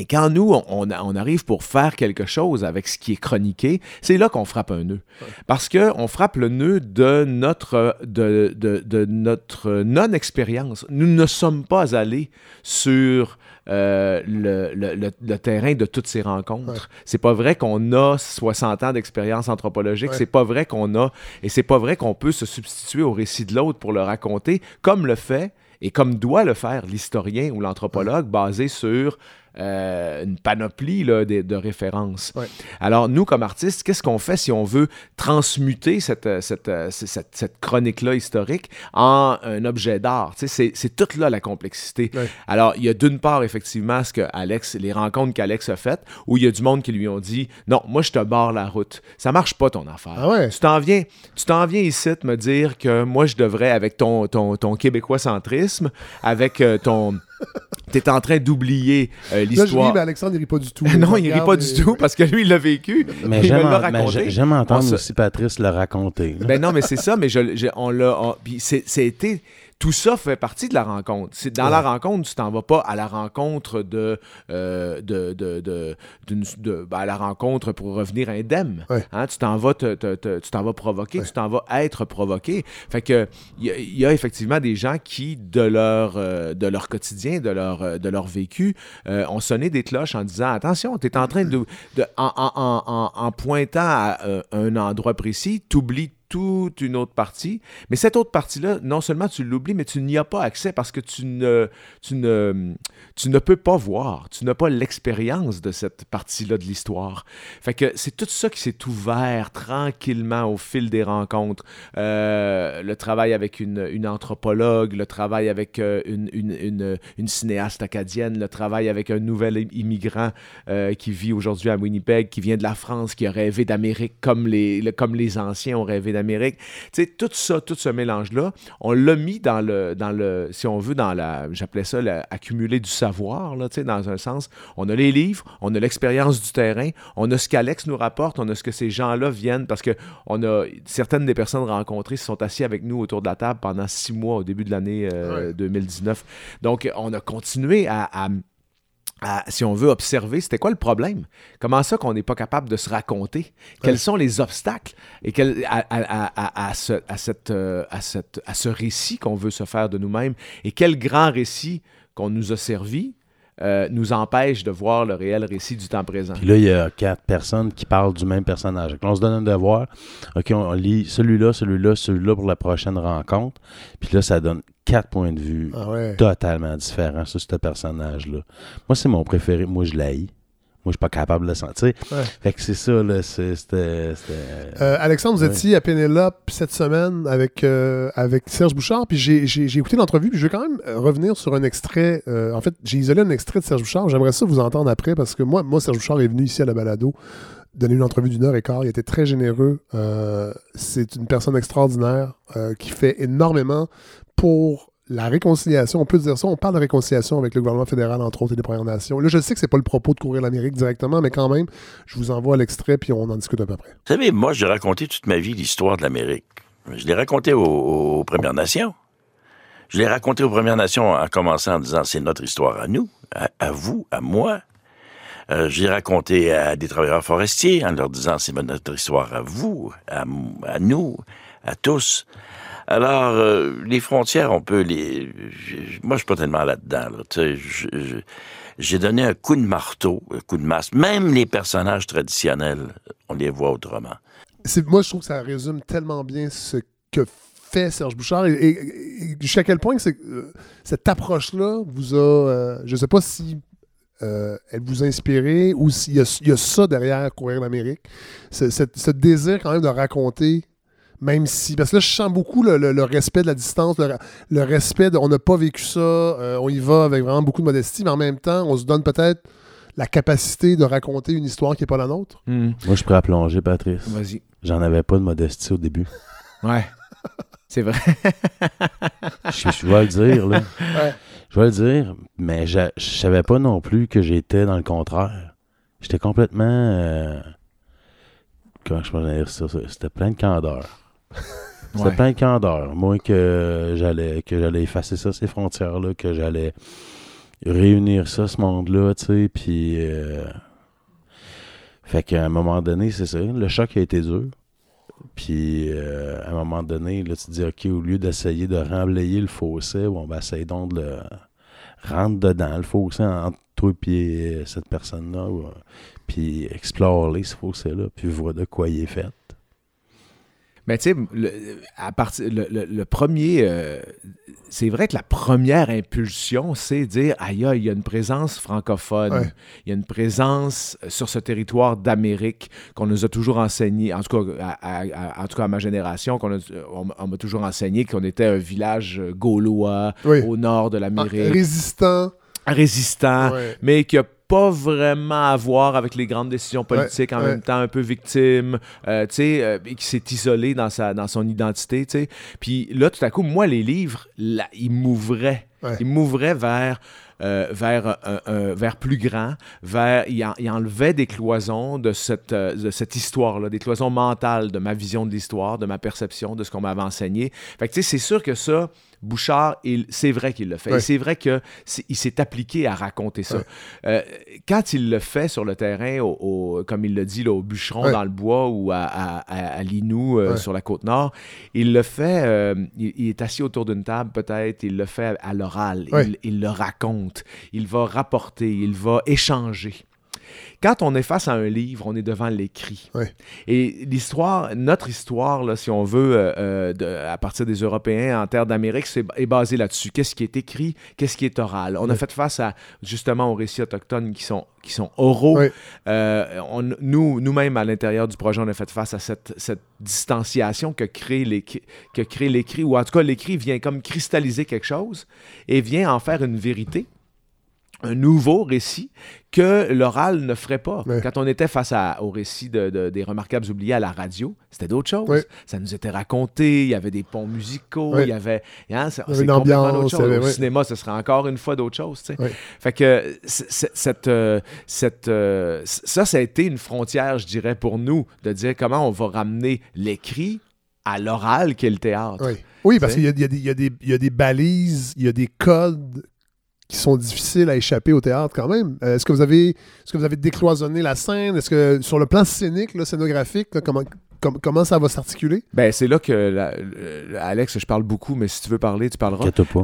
Speaker 11: Et quand nous, on, on arrive pour faire quelque chose avec ce qui est chroniqué, c'est là qu'on frappe un nœud. Parce qu'on frappe le nœud de notre, de, de- de notre non-expérience. Nous ne sommes pas allés sur euh, le, le- le- le terrain de toutes ces rencontres. C'est pas vrai qu'on a 60 ans d'expérience anthropologique.
Speaker 1: Ouais.
Speaker 11: C'est pas vrai qu'on a, et c'est pas vrai qu'on peut se substituer au récit de l'autre pour le raconter, comme le fait et comme doit le faire l'historien ou l'anthropologue basé sur euh, une panoplie là, de, de références.
Speaker 1: Ouais.
Speaker 11: Alors, nous, comme artistes, qu'est-ce qu'on fait si on veut transmuter cette, euh, cette, euh, cette, cette chronique-là historique en un objet d'art? C'est c'est toute là la complexité.
Speaker 1: Ouais.
Speaker 11: Alors, il y a d'une part, effectivement, ce que Alex, les rencontres qu'Alex a faites, où il y a du monde qui lui ont dit Non, moi, je te barre la route. Ça marche pas ton affaire.
Speaker 1: Ah ouais?
Speaker 11: Tu t'en viens, tu t'en viens ici te me dire que moi, je devrais, avec ton, ton, ton québécois centrisme, avec euh, ton. T'es en train d'oublier euh, l'histoire.
Speaker 1: mais Alexandre, il rit pas du tout.
Speaker 11: non, il rit pas
Speaker 1: et-
Speaker 11: du tout parce que lui, il l'a vécu.
Speaker 12: Mais j'aime en- entendre
Speaker 11: On
Speaker 12: aussi Patrice le raconter. là.
Speaker 11: ben non, mais c'est ça, mais je, je- on l'a. puis c'est- c'était. Tout ça fait partie de la rencontre. C'est dans la rencontre, tu t'en vas pas à la rencontre de, euh, de, de, de- ben, à la rencontre pour revenir indemne.
Speaker 1: Ouais.
Speaker 11: Hein, tu t'en vas te, te- te- tu t'en vas provoquer, tu t'en vas être provoqué. Fait que il y, a- il y a effectivement des gens qui de leur euh, de leur quotidien, de leur euh, de leur vécu, euh, ont sonné des cloches en disant attention, tu es en train de, en, en- en- en- pointant à un endroit précis, tu oublies toute une autre partie. Mais cette autre partie-là, non seulement tu l'oublies, mais tu n'y as pas accès parce que tu ne, tu ne, tu ne peux pas voir, tu n'as pas l'expérience de cette partie-là de l'histoire. Fait que c'est tout ça qui s'est ouvert tranquillement au fil des rencontres. Euh, le travail avec une, anthropologue, le travail avec euh, une, cinéaste acadienne, le travail avec un nouvel im- immigrant euh, qui vit aujourd'hui à Winnipeg, qui vient de la France, qui a rêvé d'Amérique comme les, le- comme les anciens ont rêvé d'Amérique. Tu sais, tout ça, tout ce mélange-là, on l'a mis dans le, dans le, si on veut, dans la, j'appelais ça l'accumuler du savoir, là, tu sais, dans un sens. On a les livres, on a l'expérience du terrain, on a ce qu'Alex nous rapporte, on a ce que ces gens-là viennent, parce que on a certaines des personnes rencontrées se sont assis avec nous autour de la table pendant six mois au début de l'année euh, 2019. Donc, on a continué à- à à, si on veut observer, c'était quoi le problème? Comment ça qu'on n'est pas capable de se raconter? Quels sont les obstacles? Et quel- à, à- à- à ce, à, cette, euh, à, cette- à ce récit qu'on veut se faire de nous-mêmes? Et quel grand récit qu'on nous a servi euh, nous empêche de voir le réel récit du temps présent?
Speaker 12: Puis là, il y a quatre personnes qui parlent du même personnage. Donc là, on se donne un devoir. OK, on, on lit celui-là, celui-là, celui-là pour la prochaine rencontre. Puis là, ça donne quatre points de vue
Speaker 1: Ah ouais.
Speaker 12: totalement différents sur ce personnage-là. Moi, c'est mon préféré. Moi, je l'haïs. Moi, je suis pas capable de le sentir.
Speaker 1: Ouais.
Speaker 12: Fait que c'est ça, là. C'était.
Speaker 1: Euh, Alexandre, vous
Speaker 12: Ouais.
Speaker 1: étiez à Pénélope cette semaine avec, euh, avec Serge Bouchard, puis j'ai- écouté l'entrevue, puis je vais quand même euh, revenir sur un extrait. euh, en fait, j'ai isolé un extrait de Serge Bouchard. J'aimerais ça vous entendre après, parce que moi, moi Serge Bouchard est venu ici à la balado donner une entrevue d'une heure et quart. Il était très généreux. C'est une personne extraordinaire qui fait énormément pour la réconciliation. On peut dire ça. On parle de réconciliation avec le gouvernement fédéral, entre autres, et les Premières Nations. Là, je sais que c'est pas le propos de courir l'Amérique directement, mais quand même, je vous envoie l'extrait, puis on en discute un peu après.
Speaker 13: Vous savez, moi, j'ai raconté toute ma vie l'histoire de l'Amérique. Je l'ai raconté aux, Premières Nations. Je l'ai raconté aux Premières Nations en commençant en disant c'est notre histoire à nous, à, vous, à moi. Euh, je l'ai raconté à des travailleurs forestiers en leur disant c'est notre histoire à vous, à nous, à tous. Alors, euh, les frontières, on peut les... moi, je suis pas tellement là-dedans. J'ai donné un coup de marteau, un coup de masse. Même les personnages traditionnels, on les voit autrement.
Speaker 1: Moi, je trouve que ça résume tellement bien ce que fait Serge Bouchard et, jusqu'à quel point euh, cette approche-là vous a. euh, je sais pas si euh, elle vous a inspiré ou s'il y, a- ça derrière Courir l'Amérique. Ce désir quand même de raconter. Même si. Parce que là, je sens beaucoup le, le- le respect de la distance, le, respect de. On n'a pas vécu ça, euh, on y va avec vraiment beaucoup de modestie, mais en même temps, on se donne peut-être la capacité de raconter une histoire qui n'est pas la nôtre.
Speaker 11: Hmm.
Speaker 12: Moi, je pourrais plonger, Patrice.
Speaker 11: Vas-y.
Speaker 12: J'en avais pas de modestie au début.
Speaker 11: Ouais. C'est vrai.
Speaker 12: je, je vais le dire, là.
Speaker 1: Ouais.
Speaker 12: Je vais le dire, mais je, je savais pas non plus que j'étais dans le contraire. J'étais complètement. euh, comment je peux dire ça? C'était plein de candeur. C'était de candeur. Moi, que j'allais que j'allais effacer ça, ces frontières-là, que j'allais réunir ça, ce monde-là, tu sais, puis. euh, Fait qu'à un moment donné, c'est ça. Le choc a été dur. Puis euh, à un moment donné, là, tu te dis, OK, au lieu d'essayer de remblayer le fossé, bon, ben, essaye donc de le rentrer dedans, le fossé entre toi et cette personne-là, euh, puis explore-les, ce fossé-là, puis vois de quoi il est fait.
Speaker 11: Mais tu sais, le, à partir, le, le- le premier, euh, c'est vrai que la première impulsion, c'est dire, aïe, il y a une présence francophone,
Speaker 1: Ouais.
Speaker 11: il y a une présence euh, sur ce territoire d'Amérique qu'on nous a toujours enseigné, en tout cas à, à- à- en tout cas à ma génération, qu'on on, on m'a toujours enseigné qu'on était un village euh, gaulois
Speaker 1: Oui.
Speaker 11: au nord de
Speaker 1: Ah,
Speaker 11: l'Amérique
Speaker 1: Résistant.
Speaker 11: résistant,
Speaker 1: Ouais.
Speaker 11: mais qui a pas vraiment à voir avec les grandes décisions politiques, en
Speaker 1: ouais.
Speaker 11: même temps un peu victime, euh, tu sais, euh, et qui s'est isolé dans, sa, dans son identité, tu sais. Puis là, tout à coup, moi, les livres, là, ils m'ouvraient.
Speaker 1: Ouais.
Speaker 11: Ils m'ouvraient vers, euh, vers, un- un- vers plus grand, vers, ils, en- ils enlevaient des cloisons de cette, euh, de cette histoire-là, des cloisons mentales de ma vision de l'histoire, de ma perception, de ce qu'on m'avait enseigné. Fait que, tu sais, c'est sûr que ça, Bouchard, c'est vrai qu'il le fait. C'est vrai qu'il s'est appliqué à raconter ça. Euh, quand il le fait sur le terrain, au, au- comme il le dit, là, au bûcheron dans le bois ou à, à, à- à Linoux euh, sur la côte nord, il le fait, euh, il, il est assis autour d'une table peut-être, il le fait à, l'oral, il le raconte, il va rapporter, il va échanger. Quand on est face à un livre, on est devant l'écrit. Et l'histoire, notre histoire, là, si on veut, euh, euh, de- à partir des Européens en terre d'Amérique, c'est est basé là-dessus. Qu'est-ce qui est écrit, qu'est-ce qui est oral? On a fait face à justement aux récits autochtones qui sont qui sont oraux. Euh, on- nous, nous-mêmes, à l'intérieur du projet, on a fait face à cette, cette distanciation que crée l'écrit, que crée l'écrit, ou en tout cas, l'écrit vient comme cristalliser quelque chose et vient en faire une vérité un nouveau récit que l'oral ne ferait pas.
Speaker 1: Ouais.
Speaker 11: Quand on était face à- au récit de- de- des Remarquables oubliés à la radio, c'était d'autres choses.
Speaker 1: Ouais.
Speaker 11: Ça nous était raconté, il y avait des ponts musicaux,
Speaker 1: Ouais.
Speaker 11: il y avait... hein, c'est-
Speaker 1: une ambiance, y avait-
Speaker 11: Au cinéma, ce serait encore une fois d'autres choses. Fait que cette, euh, cette, euh, ça, ça a été une frontière, je dirais, pour nous, de dire comment on va ramener l'écrit à l'oral qu'est le théâtre.
Speaker 1: Oui, oui parce qu'il y a des balises, il y a des codes qui sont difficiles à échapper au théâtre quand même. Euh, est-ce que vous avez est-ce que vous avez décloisonné la scène? Est-ce que sur le plan scénique, là, scénographique, comment, com- comment ça va s'articuler?
Speaker 11: Ben, c'est là que, la- le- Alex, je parle beaucoup, mais si tu veux parler, tu parleras.
Speaker 12: Pas.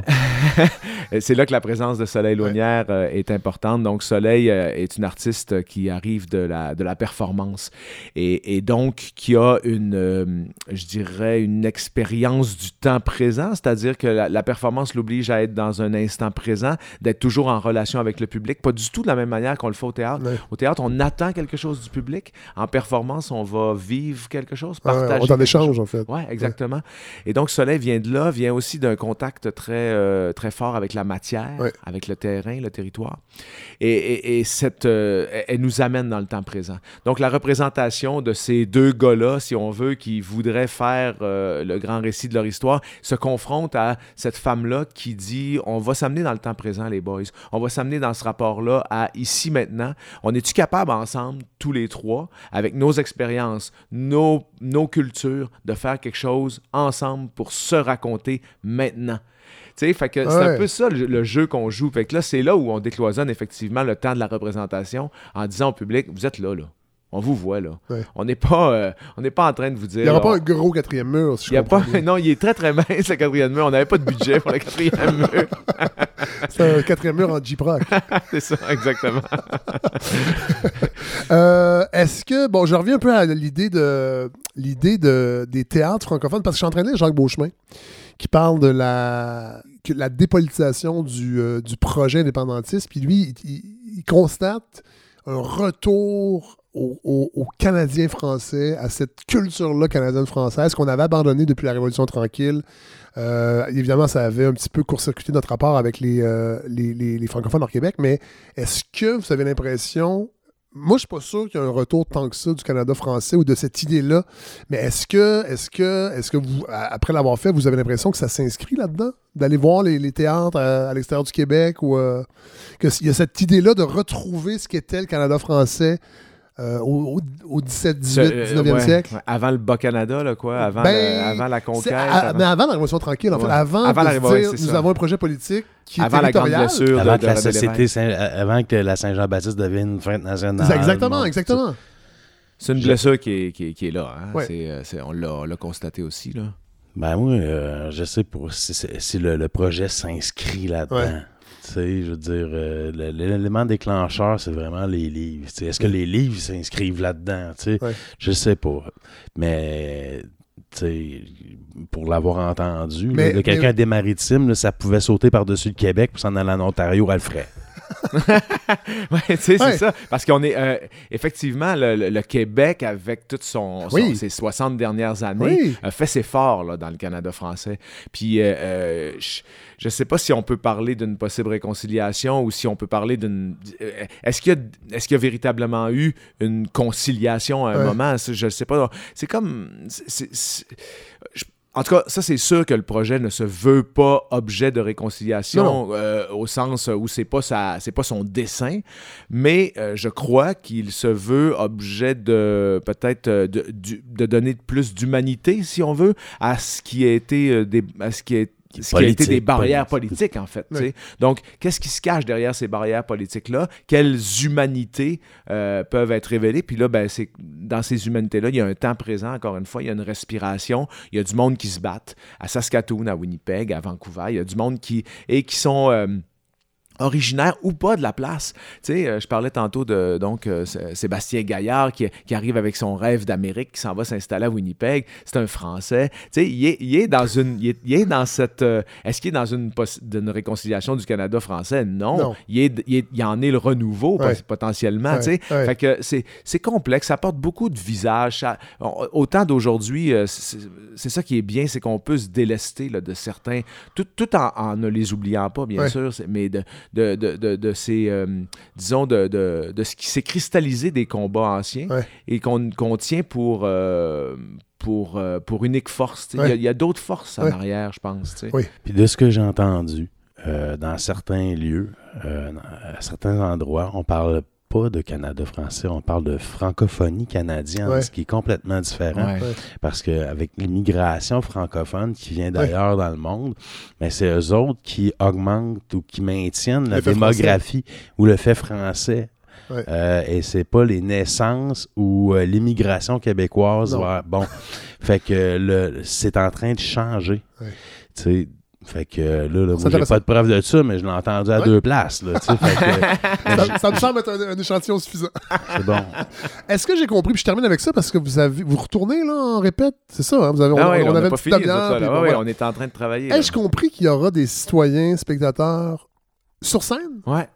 Speaker 11: c'est là que la présence de Soleil Launière euh, est importante. Donc, Soleil euh, est une artiste qui arrive de la, de la performance et, et donc qui a une, euh, je dirais, une expérience du temps présent, c'est-à-dire que la, la performance l'oblige à être dans un instant présent, d'être toujours en relation avec le public, pas du tout de la même manière qu'on le fait au théâtre.
Speaker 1: Ouais.
Speaker 11: Au théâtre, on attend quelque chose du public. En performance, on va vivre quelque chose,
Speaker 1: Ouais,
Speaker 11: partager.
Speaker 1: on en
Speaker 11: quelque
Speaker 1: échange,
Speaker 11: chose.
Speaker 1: en fait.
Speaker 11: Oui, exactement. Et donc, Soleil vient de là, vient aussi d'un contact très, euh, très fort avec la matière,
Speaker 1: Ouais.
Speaker 11: avec le terrain, le territoire. Et, et- et cette, euh, elle- elle nous amène dans le temps présent. Donc, la représentation de ces deux gars-là, si on veut, qui voudraient faire euh, le grand récit de leur histoire, se confronte à cette femme-là qui dit on va s'amener dans le temps présent, les boys. On va s'amener dans ce rapport-là à ici, maintenant. On est-tu capable ensemble, tous les trois, avec nos expériences, nos, nos cultures, de faire quelque chose ensemble pour se raconter maintenant? Tu sais, fait que c'est un peu ça le, le jeu qu'on joue. Fait que là, c'est là où on décloisonne effectivement le temps de la représentation en disant au public, vous êtes là, là. On vous voit, là.
Speaker 1: Ouais.
Speaker 11: On n'est pas, euh, on n'est pas en train de vous dire...
Speaker 1: Il n'y aura
Speaker 11: on-
Speaker 1: pas un gros quatrième mur, si je
Speaker 11: y a pas, non, il est très très mince le quatrième mur. On n'avait pas de budget pour le quatrième mur.
Speaker 1: C'est un quatrième mur en J-Proc.
Speaker 11: c'est ça, exactement.
Speaker 1: Euh, Est-ce que, bon, je reviens un peu à l'idée de l'idée de, des théâtres francophones, parce que je suis en train de lire Jacques Beauchemin, qui parle de la, que la dépolitisation du, euh, du projet indépendantiste, puis lui, il, il- il constate un retour aux, aux- aux Canadiens français, à cette culture-là canadienne-française qu'on avait abandonnée depuis la Révolution tranquille. Euh, évidemment, ça avait un petit peu court-circuité notre rapport avec les, euh, francophones hors Québec, mais est-ce que vous avez l'impression moi, je suis pas sûr qu'il y a un retour tant que ça du Canada français ou de cette idée-là. Mais est-ce que, est-ce que, est-ce que vous, après l'avoir fait, vous avez l'impression que ça s'inscrit là-dedans, d'aller voir les, théâtres à, à l'extérieur du Québec ou euh, qu'il y a cette idée-là de retrouver ce qu'était le Canada français euh, au, au- au 17, 18,
Speaker 11: Euh,
Speaker 1: 19e
Speaker 11: ouais,
Speaker 1: siècle?
Speaker 11: Avant le Bas-Canada, là, quoi. Avant,
Speaker 1: Ben,
Speaker 11: le- avant la conquête.
Speaker 1: à-
Speaker 11: avant-
Speaker 1: Mais avant la Révolution tranquille, en fait.
Speaker 11: Ouais.
Speaker 1: Avant,
Speaker 11: Avant
Speaker 1: de
Speaker 11: la
Speaker 1: dire, nous
Speaker 11: ça.
Speaker 1: avons un projet politique qui
Speaker 11: Avant
Speaker 1: est
Speaker 11: la grande blessure
Speaker 12: Avant
Speaker 11: de-
Speaker 12: que, la société. Saint- avant que la Saint-Jean-Baptiste devienne une fête nationale.
Speaker 1: Exactement,
Speaker 12: Bon,
Speaker 1: exactement.
Speaker 11: C'est une blessure qui est, qui est- qui est là. hein.
Speaker 1: Ouais.
Speaker 11: C'est, euh, c'est- on, l'a, on l'a constaté aussi. Là.
Speaker 12: Ben moi, euh, je sais pour si, si- si le, le projet s'inscrit là-dedans.
Speaker 1: Ouais.
Speaker 12: Tu sais, je veux dire, euh, l'élément déclencheur, c'est vraiment les livres. Est-ce que les livres s'inscrivent là-dedans? Tu sais?
Speaker 1: Ouais.
Speaker 12: Je sais pas. Mais pour l'avoir entendu, là, de quelqu'un
Speaker 1: mais-
Speaker 12: des maritimes, là, ça pouvait sauter par-dessus le Québec pour s'en aller en Ontario, elle le.
Speaker 11: Oui, tu sais,
Speaker 1: Ouais.
Speaker 11: c'est ça. Parce qu'on est, euh, effectivement, le, le- le Québec, avec toutes son, son-
Speaker 1: Oui.
Speaker 11: ses 60 dernières années,
Speaker 1: Oui.
Speaker 11: a fait ses forts là, dans le Canada français. Puis, euh, euh, je ne sais pas si on peut parler d'une possible réconciliation ou si on peut parler d'une. euh, Est-ce qu'il y, a- est-ce qu'il y a véritablement eu une conciliation à un
Speaker 1: Ouais.
Speaker 11: moment? Je ne sais pas. C'est comme. je- en tout cas, ça, c'est sûr que le projet ne se veut pas objet de réconciliation euh, au sens où c'est pas sa, c'est pas son dessin, mais euh, je crois qu'il se veut objet de peut-être euh, de, de donner plus d'humanité, si on veut, à ce qui a été euh, des, à ce qui ce qui a été des barrières
Speaker 12: politique.
Speaker 11: politiques, en fait. tu
Speaker 1: Oui.
Speaker 11: sais. Donc, qu'est-ce qui se cache derrière ces barrières politiques-là? Quelles humanités euh, peuvent être révélées? Puis là, ben, c'est, dans ces humanités-là, il y a un temps présent, encore une fois, il y a une respiration, il y a du monde qui se batte à Saskatoon, à Winnipeg, à Vancouver, il y a du monde qui... et qui sont... euh, originaires ou pas de la place. Tu sais, euh, je parlais tantôt de donc euh, Sébastien Gaillard qui, qui arrive avec son rêve d'Amérique, qui s'en va s'installer à Winnipeg. C'est un Français. Tu sais, il est, il est dans une, il est, il est dans cette. euh, Est-ce qu'il est dans une, réconciliation du Canada français? Non.
Speaker 1: Non.
Speaker 11: Il, est, il, en est le renouveau
Speaker 1: Ouais.
Speaker 11: potentiellement.
Speaker 1: Ouais,
Speaker 11: Tu sais,
Speaker 1: ouais.
Speaker 11: fait que c'est, complexe. Ça porte beaucoup de visages. Ça- on- autant d'aujourd'hui, euh, c'est, ça qui est bien, c'est qu'on peut se délester là, de certains, tout, tout en, en ne les oubliant pas, bien sûr, mais de, de, de, de, de ces, euh, disons, de, de, de ce qui s'est cristallisé des combats anciens
Speaker 1: Ouais.
Speaker 11: et qu'on qu'on tient pour, euh, pour, euh, pour unique force. Il y a-
Speaker 1: Ouais.
Speaker 11: il y a, d'autres forces en
Speaker 1: Ouais.
Speaker 11: arrière, je pense.
Speaker 1: Oui.
Speaker 12: Puis de ce que j'ai entendu, euh, dans certains lieux, euh, à certains endroits, on parle pas de Canada français, on parle de francophonie canadienne,
Speaker 1: Ouais.
Speaker 12: ce qui est complètement différent.
Speaker 11: Ouais.
Speaker 12: Parce qu'avec l'immigration francophone qui vient d'ailleurs dans le monde, mais c'est eux autres qui augmentent ou qui maintiennent la démographie ou le fait français.
Speaker 1: Ouais.
Speaker 12: Euh, et c'est pas les naissances ou euh, l'immigration québécoise. Bon, fait que le, c'est en train de changer.
Speaker 1: Ouais.
Speaker 12: Fait que là, là moi, j'ai pas de preuve de ça, mais je l'ai entendu à
Speaker 1: Ouais.
Speaker 12: deux places. Là, fait que-
Speaker 1: ça, ça me semble être un, un échantillon suffisant.
Speaker 12: c'est bon.
Speaker 1: Est-ce que j'ai compris, puis je termine avec ça parce que vous avez vous retournez là en répète, c'est ça, hein? Vous avez,
Speaker 11: Ah
Speaker 1: on,
Speaker 11: ouais,
Speaker 1: on
Speaker 11: on
Speaker 1: avait une petite
Speaker 11: là.
Speaker 1: voilà.
Speaker 11: on est en train de travailler. là.
Speaker 1: Ai-je compris qu'il y aura des citoyens, spectateurs sur scène?
Speaker 11: Ouais.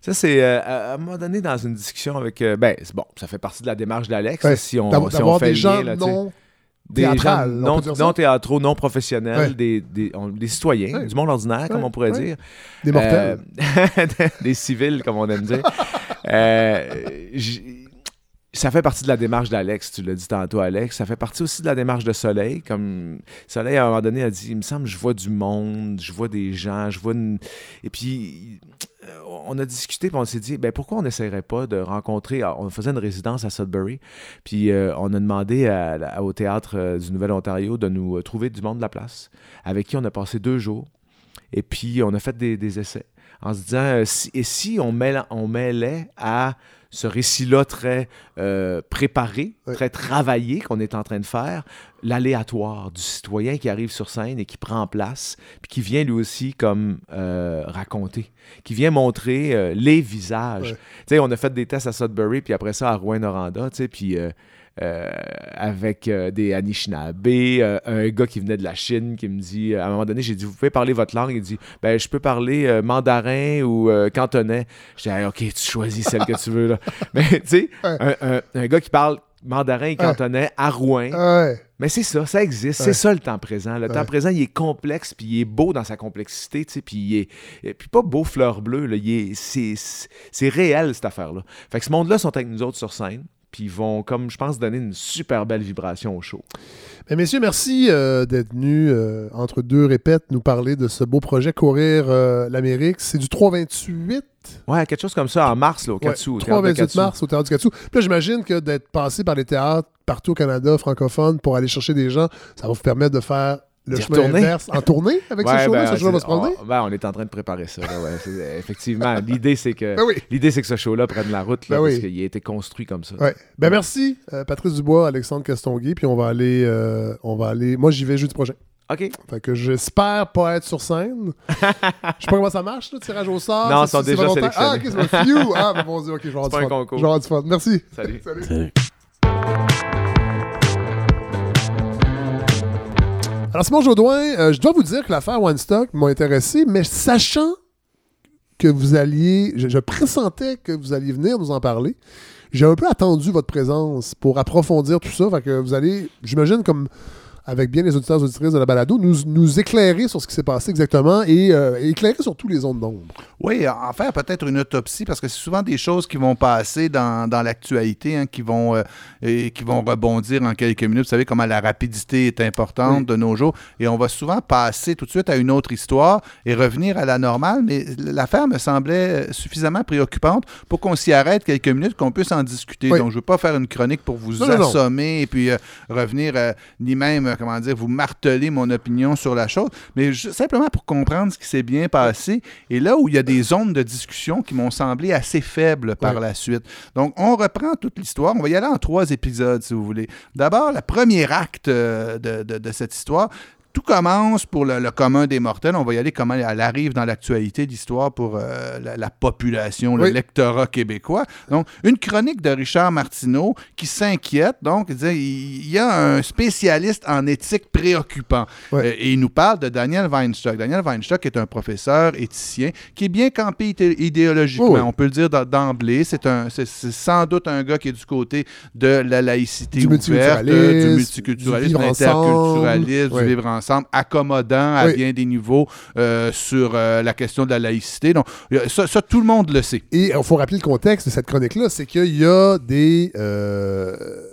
Speaker 11: Ça, c'est euh, à un moment donné dans une discussion avec. euh, ben, c'est bon, ça fait partie de la démarche d'Alex.
Speaker 1: Ouais.
Speaker 11: Si on, si fait
Speaker 1: des gens
Speaker 11: lien, là,
Speaker 1: non
Speaker 11: des gens non, non théâtraux, non professionnels,
Speaker 1: Ouais.
Speaker 11: des, des, on- des citoyens,
Speaker 1: Ouais.
Speaker 11: du monde ordinaire, comme on pourrait dire.
Speaker 1: Des mortels.
Speaker 11: Euh, des civils, comme on aime dire. Euh, ça fait partie de la démarche d'Alex, tu l'as dit tantôt, Alex. Ça fait partie aussi de la démarche de Soleil. Comme Soleil, à un moment donné, a dit Il me semble, je vois du monde, je vois des gens, je vois. une- Et puis, on a discuté, puis on s'est dit ben, pourquoi on n'essayerait pas de rencontrer. alors, on faisait une résidence à Sudbury, puis euh, on a demandé au théâtre euh, du Nouvel-Ontario de nous euh, trouver du monde de la place, avec qui on a passé deux jours. Et puis, on a fait des, essais en se disant, si- et si on, on mêlait à ce récit-là très euh, préparé, très travaillé qu'on est en train de faire, l'aléatoire du citoyen qui arrive sur scène et qui prend place, puis qui vient lui aussi comme euh, raconter, qui vient montrer euh, les visages. Tu sais, on a fait des tests à Sudbury, puis après ça à Rouen-Noranda, tu sais, puis... euh, avec euh, des Anishinaabe, euh, un gars qui venait de la Chine qui me dit, à un moment donné, j'ai dit, vous pouvez parler votre langue? Il dit, ben, je peux parler mandarin ou cantonais. J'ai dit, Ah, OK, tu choisis celle que tu veux, là. Mais, tu sais, un, un- un gars qui parle mandarin et cantonais à Rouen. Mais c'est ça, ça existe.
Speaker 1: Ouais.
Speaker 11: C'est ça le temps présent. Le temps présent, il est complexe, puis il est beau dans sa complexité, tu sais, puis il est... Puis pas beau fleur bleue, là, est... c'est, c'est réel, cette affaire-là. Fait que ce monde-là sont avec nous autres sur scène, puis ils vont, comme je pense, donner une super belle vibration au show.
Speaker 1: Mais messieurs, merci euh, d'être venus euh, entre deux répètes nous parler de ce beau projet Courir euh, l'Amérique. C'est du 328
Speaker 11: Ouais, quelque chose comme ça, en mars, là, au
Speaker 1: Ouais,
Speaker 11: Katsu. de
Speaker 1: 3-28
Speaker 11: Katsu.
Speaker 1: mars au Théâtre du Katsu. Puis là, j'imagine que d'être passé par les théâtres partout au Canada, francophones, pour aller chercher des gens, ça va vous permettre de faire le chemin
Speaker 11: retourner?
Speaker 1: inverse en tournée avec
Speaker 11: Ouais,
Speaker 1: ce show-là.
Speaker 11: ben,
Speaker 1: ce show-là va se promener?
Speaker 11: on, ben, on est en train de préparer ça. là, ouais. C'est- effectivement, l'idée c'est que
Speaker 1: Ben oui.
Speaker 11: l'idée c'est que ce show-là prenne la route là,
Speaker 1: Ben
Speaker 11: parce
Speaker 1: oui.
Speaker 11: qu'il a été construit comme ça.
Speaker 1: Ouais. Ben merci, euh, Patrice Dubois, Alexandre Castonguay, puis on va aller, euh, on va aller. Moi, j'y vais jeudi prochain.
Speaker 11: OK.
Speaker 1: Fait que j'espère pas être sur scène. Je sais pas comment ça marche, le tirage au sort.
Speaker 11: Non,
Speaker 1: C'est-
Speaker 11: ils sont
Speaker 1: c'est
Speaker 11: déjà
Speaker 1: volontaire? Ah, ok,
Speaker 11: sélectionnés.
Speaker 1: c'est un few. Ah, ben mon Dieu, ok, je vais avoir
Speaker 11: C'est
Speaker 1: du
Speaker 11: pas
Speaker 1: fun.
Speaker 11: un concours.
Speaker 1: Je vais avoir du fun. Merci.
Speaker 11: Salut.
Speaker 1: Salut. Alors, Simon Jaudoin, euh, je dois vous dire que l'affaire One Stock m'a intéressé, mais sachant que vous alliez, je, je pressentais que vous alliez venir nous en parler, j'ai un peu attendu votre présence pour approfondir tout ça. Fait que vous allez, j'imagine, comme avec bien les auditeurs et auditrices de la balado, nous, nous éclairer sur ce qui s'est passé exactement et euh, éclairer sur tous les zones d'ombre.
Speaker 3: Oui, en faire peut-être une autopsie, parce que c'est souvent des choses qui vont passer dans, dans l'actualité, hein, qui, vont, euh, et qui vont rebondir en quelques minutes. Vous savez comment la rapidité est importante
Speaker 1: Oui.
Speaker 3: de nos jours. Et on va souvent passer tout de suite à une autre histoire et revenir à la normale. Mais l'affaire me semblait suffisamment préoccupante pour qu'on s'y arrête quelques minutes, qu'on puisse en discuter.
Speaker 1: Oui.
Speaker 3: Donc, je ne veux pas faire une chronique pour vous
Speaker 1: Non, non, non.
Speaker 3: assommer et puis euh, revenir, ni même, euh, comment dire, vous marteler mon opinion sur la chose, mais simplement pour comprendre ce qui s'est bien passé et là où il y a des zones de discussion qui m'ont semblé assez faibles par la suite. Donc, on reprend toute l'histoire. On va y aller en trois épisodes, si vous voulez. D'abord, le premier acte euh, de, de- de cette histoire. Tout commence pour le, le commun des mortels. On va y aller comment elle arrive dans l'actualité de l'histoire pour euh, la, la population, le
Speaker 1: Oui.
Speaker 3: lectorat québécois. Donc, une chronique de Richard Martineau qui s'inquiète. Donc, il y a un spécialiste en éthique préoccupant. Euh, et il nous parle de Daniel Weinstock. Daniel Weinstock est un professeur éthicien qui est bien campé idé- idéologiquement.
Speaker 1: Oui.
Speaker 3: On peut le dire d'emblée. C'est sans doute un gars qui est du côté de la laïcité
Speaker 1: Du
Speaker 3: ouverte,
Speaker 1: multiculturalisme,
Speaker 3: du multiculturalisme,
Speaker 1: du ensemble.
Speaker 3: du vivre ensemble, accommodant à
Speaker 1: Oui.
Speaker 3: bien des niveaux euh, sur euh, la question de la laïcité. Donc, ça, ça, tout le monde le sait.
Speaker 1: Et il faut rappeler le contexte de cette chronique-là, c'est qu'il y a des...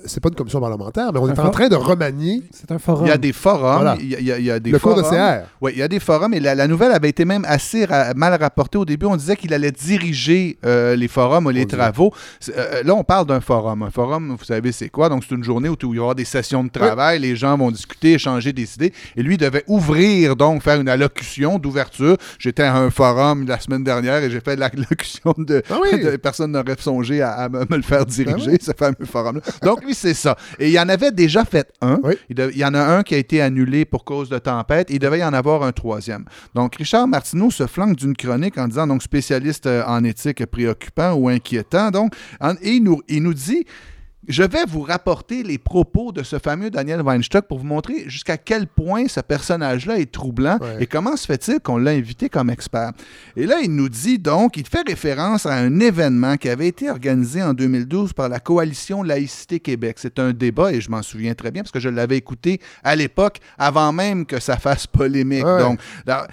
Speaker 1: euh, c'est pas une commission parlementaire, mais on est en train de remanier
Speaker 2: C'est un forum.
Speaker 3: Il y a des forums.
Speaker 1: Voilà.
Speaker 3: Il y a, il y a- il y a des
Speaker 1: le cours de
Speaker 3: forums.
Speaker 1: CR.
Speaker 3: Oui, il y a des forums et la, la nouvelle avait été même assez ra- mal rapportée au début. On disait qu'il allait diriger euh, les forums ou les travaux. C'est- euh, là, on parle d'un forum. Un forum, vous savez, c'est quoi? Donc, c'est une journée où il va y avoir des sessions de travail, les gens vont discuter, échanger des idées. Et lui devait ouvrir, donc, faire une allocution d'ouverture. J'étais à un forum la semaine dernière et j'ai fait l'allocution de,
Speaker 1: Ah oui.
Speaker 3: de- Personne n'aurait songé à, à me, me le faire diriger,
Speaker 1: oui.
Speaker 3: ce fameux forum-là. Donc, lui, c'est ça. Et il y en avait déjà fait un.
Speaker 1: Oui.
Speaker 3: Il, y en a un qui a été annulé pour cause de tempête. Il devait y en avoir un troisième. Donc, Richard Martineau se flanque d'une chronique en disant, donc, spécialiste euh, en éthique préoccupant ou inquiétant. Donc, en- et il nous, il nous dit. Je vais vous rapporter les propos de ce fameux Daniel Weinstock pour vous montrer jusqu'à quel point ce personnage-là est troublant
Speaker 1: Ouais.
Speaker 3: et comment se fait-il qu'on l'a invité comme expert. Et là, il nous dit donc, il fait référence à un événement qui avait été organisé en 2012 par la coalition Laïcité Québec. C'est un débat et je m'en souviens très bien parce que je l'avais écouté à l'époque avant même que ça fasse polémique.
Speaker 1: Ouais.
Speaker 3: Donc, alors,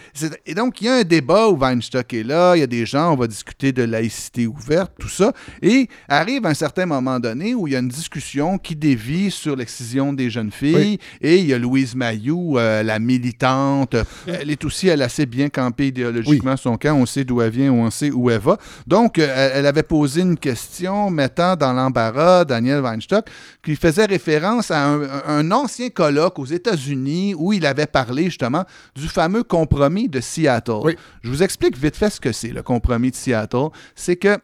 Speaker 3: et donc, il y a un débat où Weinstock est là, il y a des gens, on va discuter de laïcité ouverte, tout ça. Et arrive un certain moment donné où il y a une discussion qui dévie sur l'excision des jeunes filles.
Speaker 1: Oui.
Speaker 3: Et il y a Louise Mayou, euh, la militante. Elle est aussi, elle, assez bien campée idéologiquement son camp. On sait d'où elle vient, on sait où elle va. Donc, euh, elle, elle avait posé une question mettant dans l'embarras Daniel Weinstock, qui faisait référence à un, un ancien colloque aux États-Unis où il avait parlé justement du fameux compromis de Seattle.
Speaker 1: Oui.
Speaker 3: Je vous explique vite fait ce que c'est, le compromis de Seattle. C'est que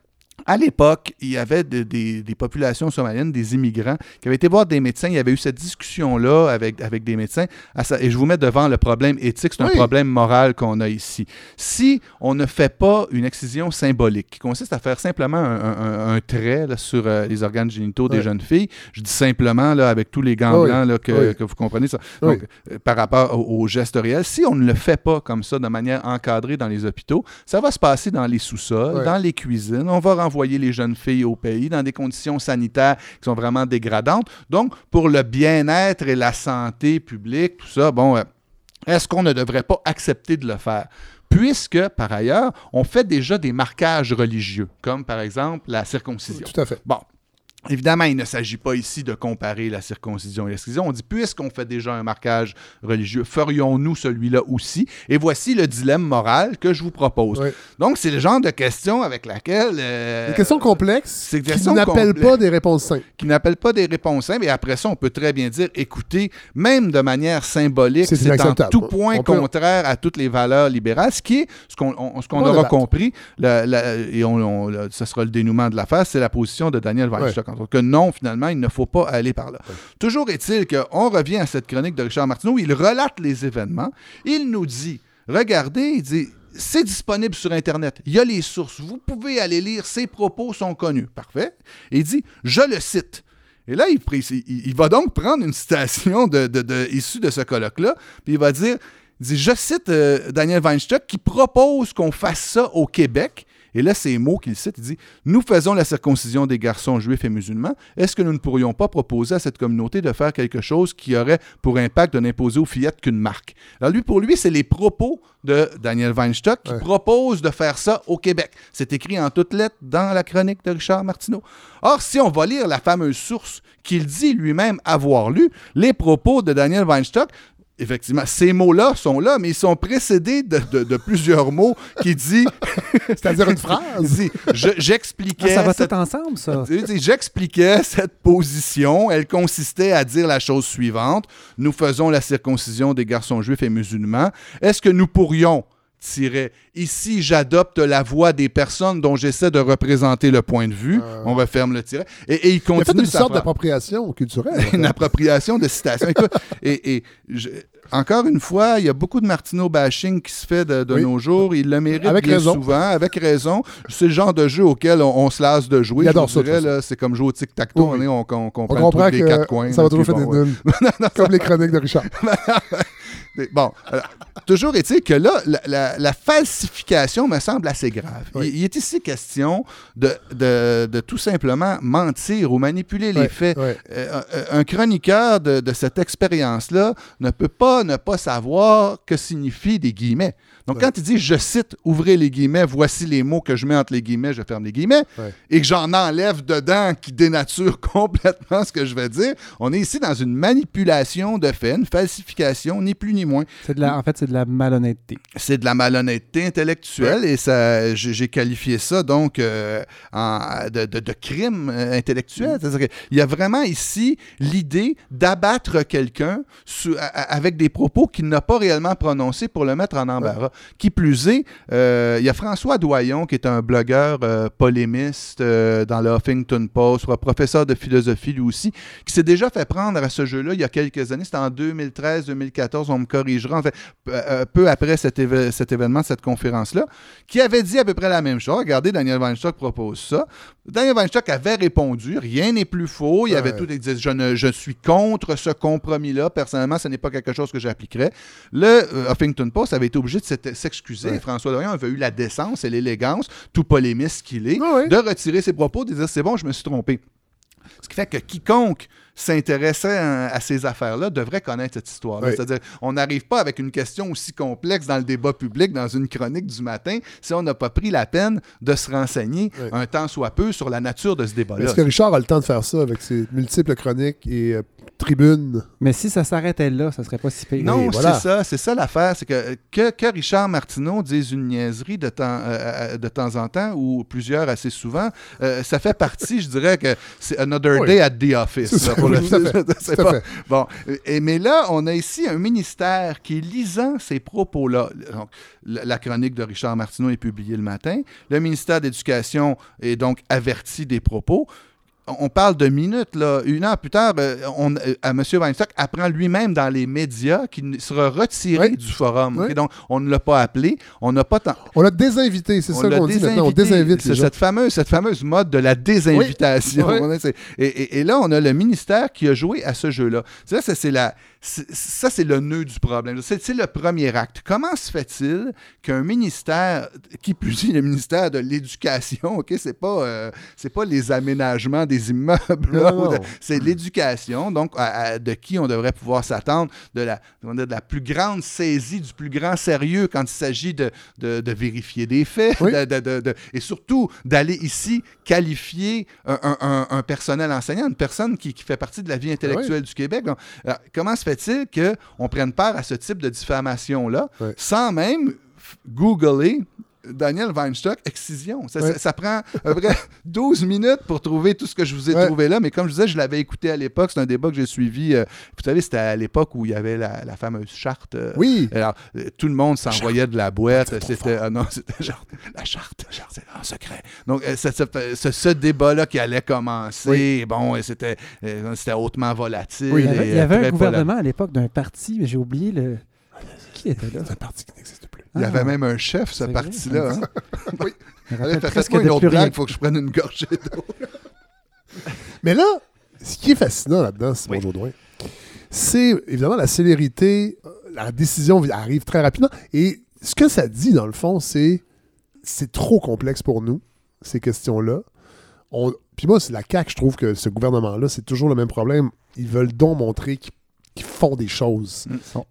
Speaker 3: à l'époque, il y avait de- des, des populations somaliennes, des immigrants, qui avaient été voir des médecins. Il y avait eu cette discussion-là avec, avec des médecins. Et je vous mets devant le problème éthique, c'est un problème moral qu'on a ici. Si on ne fait pas une excision symbolique, qui consiste à faire simplement un, un- un- un trait là, sur euh, les organes génitaux des jeunes filles, je dis simplement là, avec tous les gants
Speaker 1: Oui.
Speaker 3: blancs là, que, vous comprenez ça. Donc, euh, par rapport au, au geste réel, si on ne le fait pas comme ça, de manière encadrée dans les hôpitaux, ça va se passer dans les sous-sols, dans les cuisines. On va renvoyer les jeunes filles au pays dans des conditions sanitaires qui sont vraiment dégradantes. Donc, pour le bien-être et la santé publique, tout ça, bon, euh, est-ce qu'on ne devrait pas accepter de le faire? Puisque, par ailleurs, on fait déjà des marquages religieux, comme par exemple la circoncision.
Speaker 1: Tout à fait.
Speaker 3: Bon. Évidemment, il ne s'agit pas ici de comparer la circoncision et l'excision. On dit, puisqu'on fait déjà un marquage religieux, ferions-nous celui-là aussi? Et voici le dilemme moral que je vous propose.
Speaker 1: Oui.
Speaker 3: Donc, c'est le genre de question avec laquelle... euh,
Speaker 1: Des questions complexes
Speaker 3: des
Speaker 1: qui
Speaker 3: questions
Speaker 1: n'appellent
Speaker 3: complexes.
Speaker 1: pas des réponses simples.
Speaker 3: qui n'appellent pas des réponses simples. Et après ça, on peut très bien dire, écoutez, même de manière symbolique,
Speaker 1: C'est
Speaker 3: en tout point
Speaker 1: peut-
Speaker 3: contraire à toutes les valeurs libérales, ce qui est, ce qu'on aura
Speaker 1: débattre.
Speaker 3: compris, la- la- et on, ce sera le dénouement de l'affaire, c'est la position de Daniel Weinstock. entre Que non, finalement, il ne faut pas aller par là. Toujours est-il qu'on revient à cette chronique de Richard Martineau, il relate les événements, il nous dit, regardez, il dit, c'est disponible sur Internet. Il y a les sources. Vous pouvez aller lire. Ses propos sont connus. Parfait. Et il dit, je le cite. Et là, il, précise- il, il va donc prendre une citation de, de- de- issue de ce colloque-là, puis il va dire, il dit, je cite euh, Daniel Weinstock qui propose qu'on fasse ça au Québec. Et là, ces mots qu'il cite, il dit Nous faisons la circoncision des garçons juifs et musulmans. Est-ce que nous ne pourrions pas proposer à cette communauté de faire quelque chose qui aurait pour impact de n'imposer aux fillettes qu'une marque Alors, lui, pour lui, c'est les propos de Daniel Weinstock qui propose de faire ça au Québec. C'est écrit en toutes lettres dans la chronique de Richard Martineau. Or, si on va lire la fameuse source qu'il dit lui-même avoir lu, les propos de Daniel Weinstock, Effectivement, ces mots-là sont là, mais ils sont précédés de, de- de plusieurs mots qui dit.
Speaker 1: C'est-à-dire une phrase?
Speaker 3: Je- J'expliquais.
Speaker 2: Ah, ça va
Speaker 3: cette-
Speaker 2: tout ensemble, ça.
Speaker 3: J'expliquais cette position. Elle consistait à dire la chose suivante Nous faisons la circoncision des garçons juifs et musulmans. Est-ce que nous pourrions tirer ici j'adopte la voix des personnes dont j'essaie de représenter le point de vue on referme le tiret et, et il
Speaker 1: Il a fait
Speaker 3: continue
Speaker 1: une sorte d'appropriation culturelle.
Speaker 3: une appropriation de citation. Écoute, et, et je- encore une fois, il y a beaucoup de Martineau bashing qui se fait de, de
Speaker 1: Oui.
Speaker 3: nos jours. Il le mérite
Speaker 1: Avec
Speaker 3: bien
Speaker 1: raison.
Speaker 3: souvent, avec raison. C'est le genre de jeu auquel on, on se lasse de jouer.
Speaker 1: Il
Speaker 3: Je dirais, C'est comme jouer au tic-tac-toe.
Speaker 1: Oui,
Speaker 3: on, on, on comprend,
Speaker 1: comprend
Speaker 3: des quatre coins.
Speaker 1: ça va toujours faire des
Speaker 3: ouais.
Speaker 1: nuls. Comme les chroniques de Richard.
Speaker 3: Bon, alors, toujours est-il que là, la, la- la falsification me semble assez grave. Il, il est ici question de, de- de tout simplement mentir ou manipuler les faits. Euh, un, un chroniqueur de, de cette expérience-là ne peut pas ne pas savoir que signifient des guillemets. Donc, quand il dit, je cite, ouvrez les guillemets, voici les mots que je mets entre les guillemets, je ferme les guillemets,
Speaker 1: Ouais.
Speaker 3: et que j'en enlève dedans qui dénature complètement ce que je vais dire, on est ici dans une manipulation de faits, une falsification, ni plus ni moins.
Speaker 2: C'est de la, en fait, c'est de la malhonnêteté.
Speaker 3: C'est de la malhonnêteté intellectuelle et ça, j'ai qualifié ça donc euh, en- de, de- de crime euh, intellectuel. C'est-à-dire qu'il y a vraiment ici l'idée d'abattre quelqu'un avec des propos qu'il n'a pas réellement prononcés pour le mettre en embarras. Qui plus est, euh, il y a François Doyon qui est un blogueur euh, polémiste euh, dans le Huffington Post, un professeur de philosophie lui aussi, qui s'est déjà fait prendre à ce jeu-là il y a quelques années. C'était en 2013-2014, on me corrigera. En fait, peu- après cet, événement, cette conférence-là, qui avait dit à peu près la même chose. Regardez, Daniel Weinstock propose ça. Daniel Weinstock avait répondu, rien n'est plus faux. Il avait
Speaker 1: Ouais.
Speaker 3: tout il disait, je, ne, je suis contre ce compromis-là. Personnellement, ce n'est pas quelque chose que j'appliquerais. Le Huffington Post avait été obligé de s'excuser.
Speaker 1: Ouais.
Speaker 3: François Dorion avait eu la décence et l'élégance, tout polémiste qu'il est,
Speaker 1: ouais.
Speaker 3: de retirer ses propos, de dire c'est bon, je me suis trompé. Ce qui fait que quiconque s'intéressait à, à ces affaires-là devrait connaître cette histoire-là.
Speaker 1: Oui.
Speaker 3: C'est-à-dire, on n'arrive pas avec une question aussi complexe dans le débat public, dans une chronique du matin, si on n'a pas pris la peine de se renseigner
Speaker 1: Oui.
Speaker 3: un temps soit peu sur la nature de ce débat-là.
Speaker 1: Est-ce que Richard a le temps de faire ça avec ses multiples chroniques et euh, tribunes?
Speaker 2: Mais si ça s'arrêtait là, ça serait pas si pire.
Speaker 3: Non,
Speaker 1: voilà.
Speaker 3: c'est ça, c'est ça l'affaire, c'est que, que que Richard Martineau dise une niaiserie de temps, euh, euh, de temps en temps ou plusieurs assez souvent, euh, ça fait partie, je dirais que c'est another
Speaker 1: Oui.
Speaker 3: day at the office là, pour
Speaker 1: Tout à fait,
Speaker 3: pas.
Speaker 1: fait.
Speaker 3: Bon, et, mais là, on a ici un ministère qui, lisant ces propos-là, donc, la, la chronique de Richard Martineau est publiée le matin, le ministère d'Éducation est donc averti des propos. On parle de minutes, là. Une heure plus tard, euh, on, euh, à M. Weinstock apprend lui-même dans les médias qu'il sera retiré du forum.
Speaker 1: Oui.
Speaker 3: Donc, on ne l'a pas appelé. On n'a pas tant.
Speaker 1: On l'a désinvité, c'est ça qu'on dit maintenant. On désinvite les
Speaker 3: C'est
Speaker 1: gens.
Speaker 3: cette fameuse, cette fameuse mode de la désinvitation.
Speaker 1: Oui.
Speaker 3: Et, et- et là, on a le ministère qui a joué à ce jeu-là. Ça, c'est la, c'est- ça, c'est le nœud du problème. C'est c'est le premier acte. Comment se fait-il qu'un ministère, qui plus est le ministère de l'Éducation, ok, c'est pas, euh, c'est pas les aménagements des immeubles, là, de- c'est l'éducation, donc à- à- de qui on devrait pouvoir s'attendre, de la, de la plus grande saisie, du plus grand sérieux quand il s'agit de, de- de vérifier des faits, de- de- de- de- et surtout d'aller ici qualifier un, un- un- un personnel enseignant, une personne qui, qui fait partie de la vie intellectuelle du Québec. Donc, alors, comment se fait-il qu'on prenne part à ce type de diffamation-là sans même googler Daniel Weinstock, excision. Ça,
Speaker 1: Ouais.
Speaker 3: ça- ça prend à peu près 12 minutes pour trouver tout ce que je vous ai
Speaker 1: Ouais.
Speaker 3: trouvé là. Mais comme je disais, je l'avais écouté à l'époque. C'est un débat que j'ai suivi. euh, vous savez, c'était à l'époque où il y avait la, la fameuse charte. euh,
Speaker 1: Oui.
Speaker 3: Alors, euh, tout le monde s'envoyait de la boîte. C'était ah non, c'était genre la charte. C'est en secret. Donc, euh, ce, ce- ce- ce débat-là qui allait commencer, bon, c'était euh, c'était hautement volatile.
Speaker 2: Il y avait,
Speaker 3: et,
Speaker 2: il y avait un gouvernement à l'époque d'un parti, mais j'ai oublié le. Qui était là?
Speaker 1: C'est un parti qui n'existe plus.
Speaker 3: Il y avait
Speaker 2: Ah.
Speaker 3: même un chef, ce parti-là.
Speaker 2: vrai,
Speaker 3: hein? oui. Allez, une autre blague, faut que je prenne une gorgée d'eau.
Speaker 1: Mais là, ce qui est fascinant là-dedans, Simon Jourdouin, c'est évidemment la célérité. euh, La décision arrive très rapidement. Et ce que ça dit, dans le fond, c'est c'est trop complexe pour nous, ces questions-là. On- Puis moi, c'est la CAQ, je trouve que ce gouvernement-là, c'est toujours le même problème. Ils veulent donc montrer qu'ils font des choses.
Speaker 2: Ils sont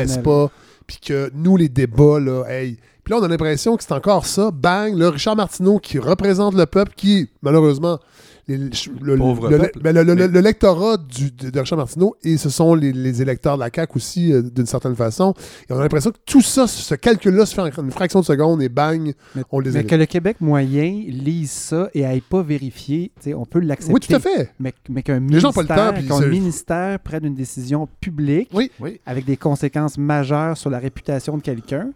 Speaker 1: niaisent pas. Puis que nous, les débats, là, hey. Puis là, on a l'impression que c'est encore ça. Bang, le Richard Martineau qui représente le peuple, qui, malheureusement, les- le,
Speaker 3: Pauvre
Speaker 1: le-
Speaker 3: peuple.
Speaker 1: ben, le- le-
Speaker 3: Mais-
Speaker 1: le lectorat du- de, de Richard Martineau, et ce sont les, les électeurs de la CAQ aussi, euh, d'une certaine façon. Et on a l'impression que tout ça, ce calcul-là se fait en une fraction de seconde et bang, on les
Speaker 2: Mais que le Québec moyen lise ça et n'aille pas vérifier, tu sais, on peut l'accepter.
Speaker 1: Oui, tout à fait.
Speaker 2: Mais, mais qu'un ministère,
Speaker 1: c'est-
Speaker 2: ministère prenne une décision publique
Speaker 3: Oui.
Speaker 2: avec des conséquences majeures sur la réputation de quelqu'un,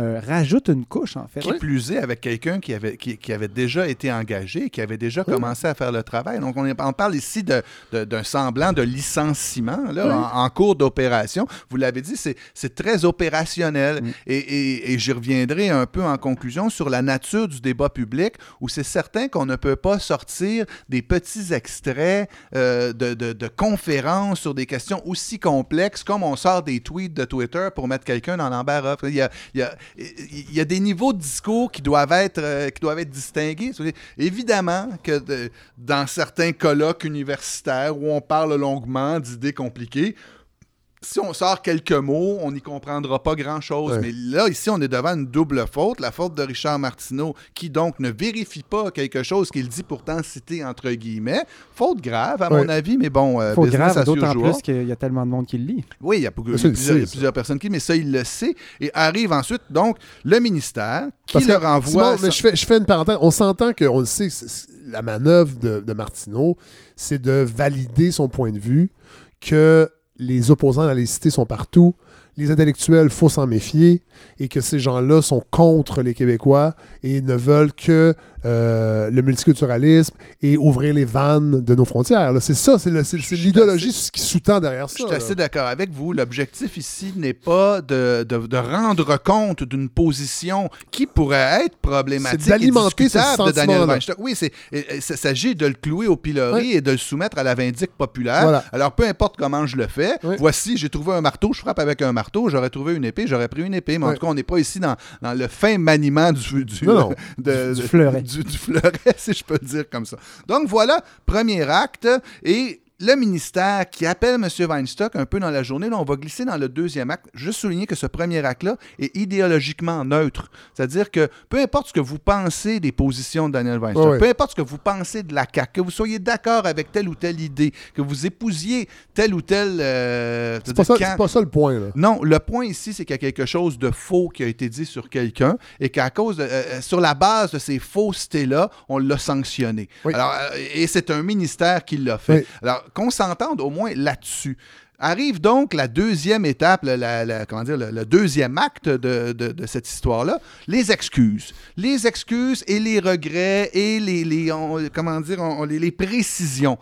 Speaker 2: euh, rajoute une couche, en fait.
Speaker 3: Qui plus est avec quelqu'un qui avait, qui, qui avait déjà été engagé, qui avait déjà commencé à faire le travail. Donc, on, est- on parle ici de- de- d'un semblant de licenciement là,
Speaker 1: Oui.
Speaker 3: en, en cours d'opération. Vous l'avez dit, c'est c'est très opérationnel.
Speaker 1: Mm.
Speaker 3: Et, et- et j'y reviendrai un peu en conclusion sur la nature du débat public, où c'est certain qu'on ne peut pas sortir des petits extraits euh, de, de- de conférences sur des questions aussi complexes comme on sort des tweets de Twitter pour mettre quelqu'un dans l'embarras. Il y a, il y a- il y a des niveaux de discours qui doivent être, euh, qui doivent être distingués. Évidemment que dans certains colloques universitaires où on parle longuement d'idées compliquées, si on sort quelques mots, on n'y comprendra pas grand-chose.
Speaker 1: Ouais.
Speaker 3: Mais là, ici, on est devant une double faute. La faute de Richard Martineau, qui donc ne vérifie pas quelque chose qu'il dit pourtant citer entre guillemets. Faute grave, à
Speaker 1: Ouais.
Speaker 3: mon avis, mais bon, euh,
Speaker 2: Faut
Speaker 3: business
Speaker 2: grave, d'autant plus qu'il y a tellement de monde qui le lit.
Speaker 3: Oui, il y a, beaucoup- plusieurs,
Speaker 1: sait,
Speaker 3: plusieurs personnes qui, mais ça, il le sait. Et arrive ensuite, donc, le ministère qui
Speaker 1: Parce
Speaker 3: le renvoie.
Speaker 1: Simon, mais je, fais, je fais une parenthèse. On s'entend qu'on le sait, la manœuvre de, de Martineau, c'est de valider son point de vue que les opposants à la laïcité sont partout, les intellectuels, faut s'en méfier, et que ces gens-là sont contre les Québécois et ne veulent que euh, le multiculturalisme et ouvrir les vannes de nos frontières. C'est ça, c'est l'idéologie qui sous-tend derrière ça.
Speaker 3: Je suis
Speaker 1: là.
Speaker 3: assez d'accord avec vous. L'objectif ici n'est pas de, de- de rendre compte d'une position qui pourrait être problématique
Speaker 1: C'est d'alimenter ce
Speaker 3: de Daniel. Weinstock. Oui, ça s'agit de le clouer au pilori et de le soumettre à la vindicte populaire.
Speaker 1: Voilà.
Speaker 3: Alors, peu importe comment je le fais, voici, j'ai trouvé un marteau, je frappe avec un marteau, j'aurais trouvé une épée, j'aurais pris une épée. Mais en tout cas, on n'est pas ici dans, dans le fin maniement du, du,
Speaker 1: Non, non.
Speaker 3: de-
Speaker 2: Du
Speaker 3: de-
Speaker 2: fleuret.
Speaker 3: Du, fleuret, si je peux dire comme ça. Donc voilà, premier acte. Et le ministère qui appelle M. Weinstock un peu dans la journée, là, on va glisser dans le deuxième acte. Juste souligner que ce premier acte-là est idéologiquement neutre. C'est-à-dire que peu importe ce que vous pensez des positions de Daniel Weinstock, peu importe ce que vous pensez de la CAQ, que vous soyez d'accord avec telle ou telle idée, que vous épousiez tel ou tel... euh,
Speaker 1: C'est pas, ça- pas ça le point. Là.
Speaker 3: non, le point ici, c'est qu'il y a quelque chose de faux qui a été dit sur quelqu'un et qu'à cause de, euh, euh, sur la base de ces faussetés-là, on l'a sanctionné.
Speaker 1: Oui.
Speaker 3: Alors, euh, et c'est un ministère qui l'a fait.
Speaker 1: Oui.
Speaker 3: Alors, qu'on s'entende au moins là-dessus. Arrive donc la deuxième étape, la, comment dire, le, deuxième acte de, de- cette histoire-là, les excuses. Les excuses et les regrets et les, les- comment dire, les précisions.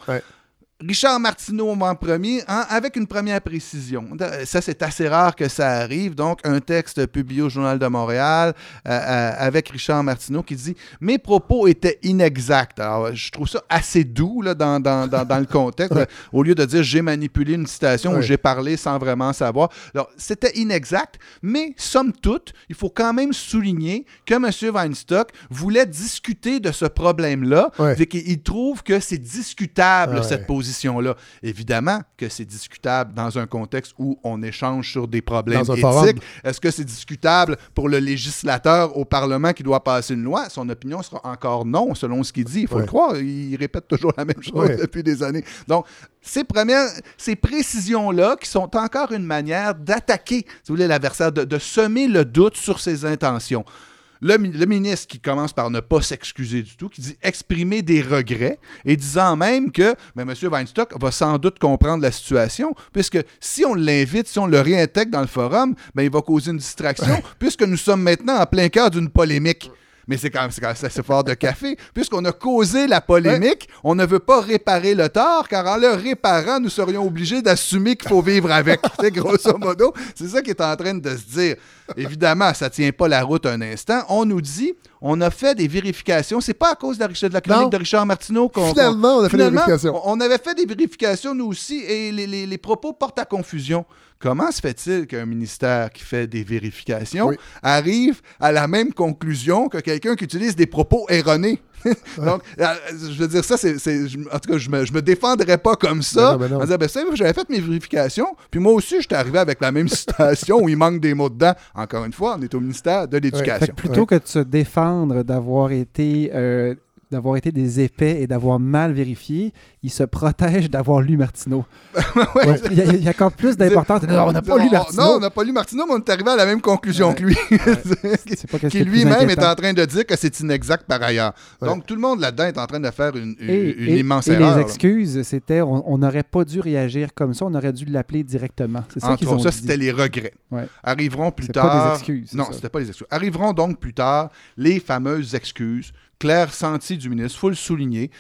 Speaker 3: Richard Martineau en premier, hein, avec une première précision. Ça, c'est assez rare que ça arrive. Donc, un texte publié au Journal de Montréal euh, euh, avec Richard Martineau qui dit Mes propos étaient inexacts. Alors, je trouve ça assez doux là, dans, dans- dans- dans le contexte. au lieu de dire J'ai manipulé une citation ou
Speaker 1: Ouais.
Speaker 3: j'ai parlé sans vraiment savoir. Alors, c'était inexact, mais somme toute, il faut quand même souligner que M. Weinstock voulait discuter de ce problème-là qu'il il trouve que c'est discutable,
Speaker 1: Ouais.
Speaker 3: cette position-là. Évidemment que c'est discutable dans un contexte où on échange sur des problèmes éthiques. Est-ce que c'est discutable pour le législateur au Parlement qui doit passer une loi? Son opinion sera encore non, selon ce qu'il dit. Il faut
Speaker 1: Ouais.
Speaker 3: le croire. Il répète toujours la même chose
Speaker 1: Ouais.
Speaker 3: depuis des années. Donc, ces premières, ces précisions-là qui sont encore une manière d'attaquer, si vous voulez, l'adversaire, de, de semer le doute sur ses intentions. Le, mi- le ministre qui commence par ne pas s'excuser du tout, qui dit exprimer des regrets et disant même que M. Weinstock va sans doute comprendre la situation, puisque si on l'invite, si on le réintègre dans le forum, ben, il va causer une distraction, puisque nous sommes maintenant en plein cœur d'une polémique. Mais c'est quand même, c'est quand même assez fort de café. Puisqu'on a causé la polémique, on ne veut pas réparer le tort, car en le réparant, nous serions obligés d'assumer qu'il faut vivre avec. c'est grosso modo, c'est ça qui est en train de se dire. Évidemment, ça ne tient pas la route un instant. On nous dit, on a fait des vérifications. C'est pas à cause de la, de la chronique
Speaker 1: Non.
Speaker 3: de Richard Martineau qu'on.
Speaker 1: Finalement, on a fait des vérifications.
Speaker 3: on- on avait fait des vérifications, nous aussi, et les, les- les propos portent à confusion. Comment se fait-il qu'un ministère qui fait des vérifications arrive à la même conclusion que quelqu'un qui utilise des propos erronés? Donc, euh, je veux dire, ça, c'est. En tout cas, je me, je me défendrais pas comme ça.
Speaker 1: Ben non, ben non.
Speaker 3: En disant, ben, ça, j'avais fait mes vérifications, puis moi aussi, j'étais arrivé avec la même citation où il manque des mots dedans. Encore une fois, on est au ministère de l'Éducation.
Speaker 2: plutôt que de se défendre d'avoir été, euh, d'avoir été des épais et d'avoir mal vérifié, il se protège d'avoir lu Martineau. Ouais, il, y a, il y a encore plus d'importance. Non, on n'a pas lu Martineau.
Speaker 3: Non, on n'a pas lu Martineau, mais on est arrivé à la même conclusion que lui.
Speaker 2: C'est pas qui
Speaker 3: lui-même est en train de dire que c'est inexact par ailleurs. Donc, tout le monde là-dedans est en train de faire une, une-
Speaker 2: Et,
Speaker 3: une
Speaker 2: et-
Speaker 3: immense
Speaker 2: et
Speaker 3: erreur.
Speaker 2: les excuses, c'était on n'aurait pas dû réagir comme ça, on aurait dû l'appeler directement. C'est ça qu'ils ont
Speaker 3: ça, c'était les regrets. Arriveront plus tard.
Speaker 2: pas des excuses,
Speaker 3: Non, c'était pas les excuses. Arriveront donc plus tard les fameuses excuses. Claire senti du ministre, faut le souligner.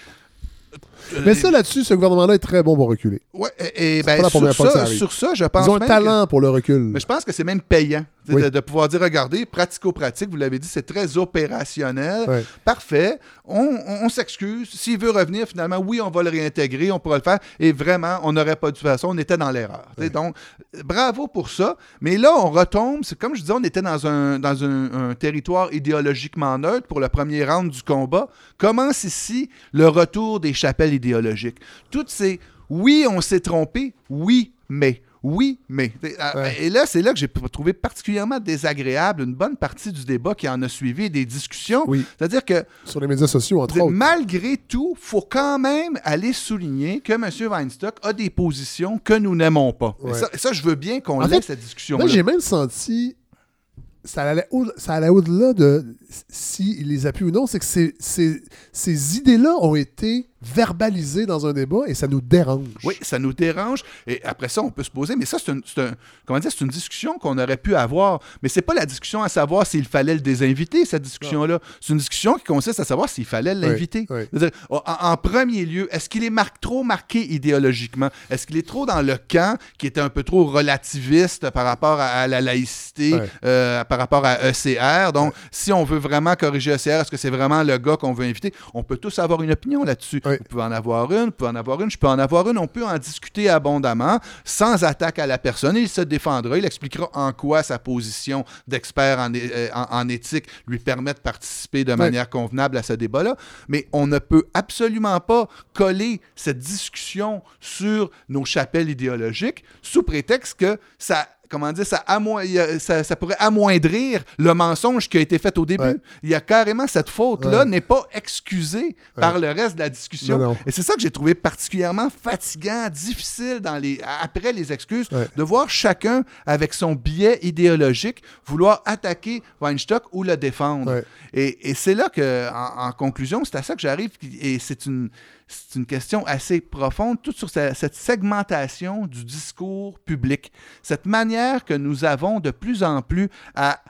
Speaker 1: Mais ça, là-dessus, ce gouvernement-là est très bon pour reculer.
Speaker 3: Ouais, et, ben,
Speaker 1: pas la
Speaker 3: sur,
Speaker 1: que ça
Speaker 3: sur je pense
Speaker 1: Ils ont un talent pour le recul.
Speaker 3: Mais je pense que c'est même payant
Speaker 1: Oui.
Speaker 3: de, de pouvoir dire, regardez, pratico-pratique, vous l'avez dit, c'est très opérationnel. Parfait. On, on- on s'excuse. S'il veut revenir, finalement, oui, on va le réintégrer, on pourra le faire. Et vraiment, on n'aurait pas dû faire ça. On était dans l'erreur. Donc, bravo pour ça. Mais là, on retombe. C'est comme je disais, on était dans un, dans un, un territoire idéologiquement neutre pour le premier round du combat. Commence ici le retour des chapelles idéologiques? Toutes ces oui, on s'est trompé, oui, mais. Oui, mais. Euh, Et là, c'est là que j'ai trouvé particulièrement désagréable une bonne partie du débat qui en a suivi, des discussions. C'est-à-dire que.
Speaker 1: Sur les médias sociaux, entre autres.
Speaker 3: Malgré tout, faut quand même aller souligner que M. Weinstock a des positions que nous n'aimons pas. Et ça, ça, je veux bien qu'on laisse
Speaker 1: fait,
Speaker 3: cette discussion-là.
Speaker 1: Là, j'ai même senti. Ça allait, au- ça allait au-delà de s'il les appuie ou non. C'est que ces, ces- ces idées-là ont été verbalisées dans un débat et ça nous dérange.
Speaker 3: Oui, ça nous dérange. Et après ça, on peut se poser, mais ça, c'est un- comment dire, c'est une discussion qu'on aurait pu avoir. Mais c'est pas la discussion à savoir s'il fallait le désinviter, cette discussion-là. C'est une discussion qui consiste à savoir s'il fallait l'inviter.
Speaker 1: oui.
Speaker 3: En, en premier lieu, est-ce qu'il est mar- trop marqué idéologiquement? Est-ce qu'il est trop dans le camp qui était un peu trop relativiste par rapport à, à la laïcité, euh, par rapport à ECR? Donc, si on veut vraiment corriger ECR, est-ce que c'est vraiment le gars qu'on veut inviter? On peut tous avoir une opinion là-dessus. Vous pouvez en avoir une, vous pouvez en avoir une, je peux en avoir une. On peut en discuter abondamment, sans attaque à la personne. Il se défendra, il expliquera en quoi sa position d'expert en, euh, en- en éthique lui permet de participer de manière convenable à ce débat-là. Mais on ne peut absolument pas coller cette discussion sur nos chapelles idéologiques sous prétexte que ça comment dire, ça, ça, ça pourrait amoindrir le mensonge qui a été fait au début. Il y a carrément cette faute-là
Speaker 1: Ouais.
Speaker 3: n'est pas excusée par le reste de la discussion.
Speaker 1: Non, non.
Speaker 3: Et c'est ça que j'ai trouvé particulièrement fatigant, difficile dans les, après les excuses, de voir chacun avec son biais idéologique vouloir attaquer Weinstock ou le défendre. Et c'est là que, en, en conclusion, c'est à ça que j'arrive. Et c'est une. C'est une question assez profonde, toute sur ce- cette segmentation du discours public, cette manière que nous avons de plus en plus à,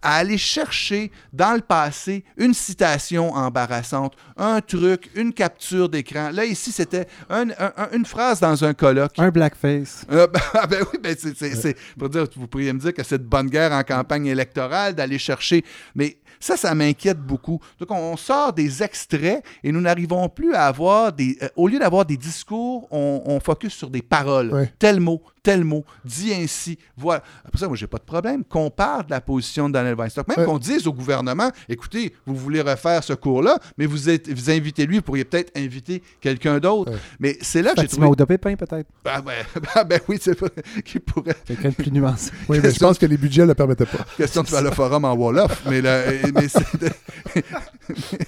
Speaker 3: à aller chercher dans le passé une citation embarrassante, un truc, une capture d'écran. Là, ici, c'était un- un- un- une phrase dans un colloque.
Speaker 2: Un blackface.
Speaker 3: Euh, ben, ah, ben oui, ben c'est- pour dire, vous pourriez me dire que c'est de bonne guerre en campagne électorale d'aller chercher, mais ça, ça m'inquiète beaucoup. Donc, on, sort des extraits et nous n'arrivons plus à avoir des. euh, au lieu d'avoir des discours, on, on focus sur des paroles. Tel mot, tel mot, dit ainsi. Voilà. Après ça, moi, j'ai pas de problème qu'on parle de la position de Daniel Weinstock. Même
Speaker 1: Ouais.
Speaker 3: qu'on dise au gouvernement écoutez, vous voulez refaire ce cours-là, mais vous, êtes, vous invitez lui, vous pourriez peut-être inviter quelqu'un d'autre. Mais c'est là que j'ai trouvé.
Speaker 2: Oda-Pépin, peut-être?
Speaker 3: Ah ben, ben, ben oui, c'est qui pourrait.
Speaker 2: Quelqu'un de plus nuancé.
Speaker 1: Oui, mais je pense que les budgets ne le permettaient pas.
Speaker 3: Question de faire le forum en Wolof, mais, mais, c'est-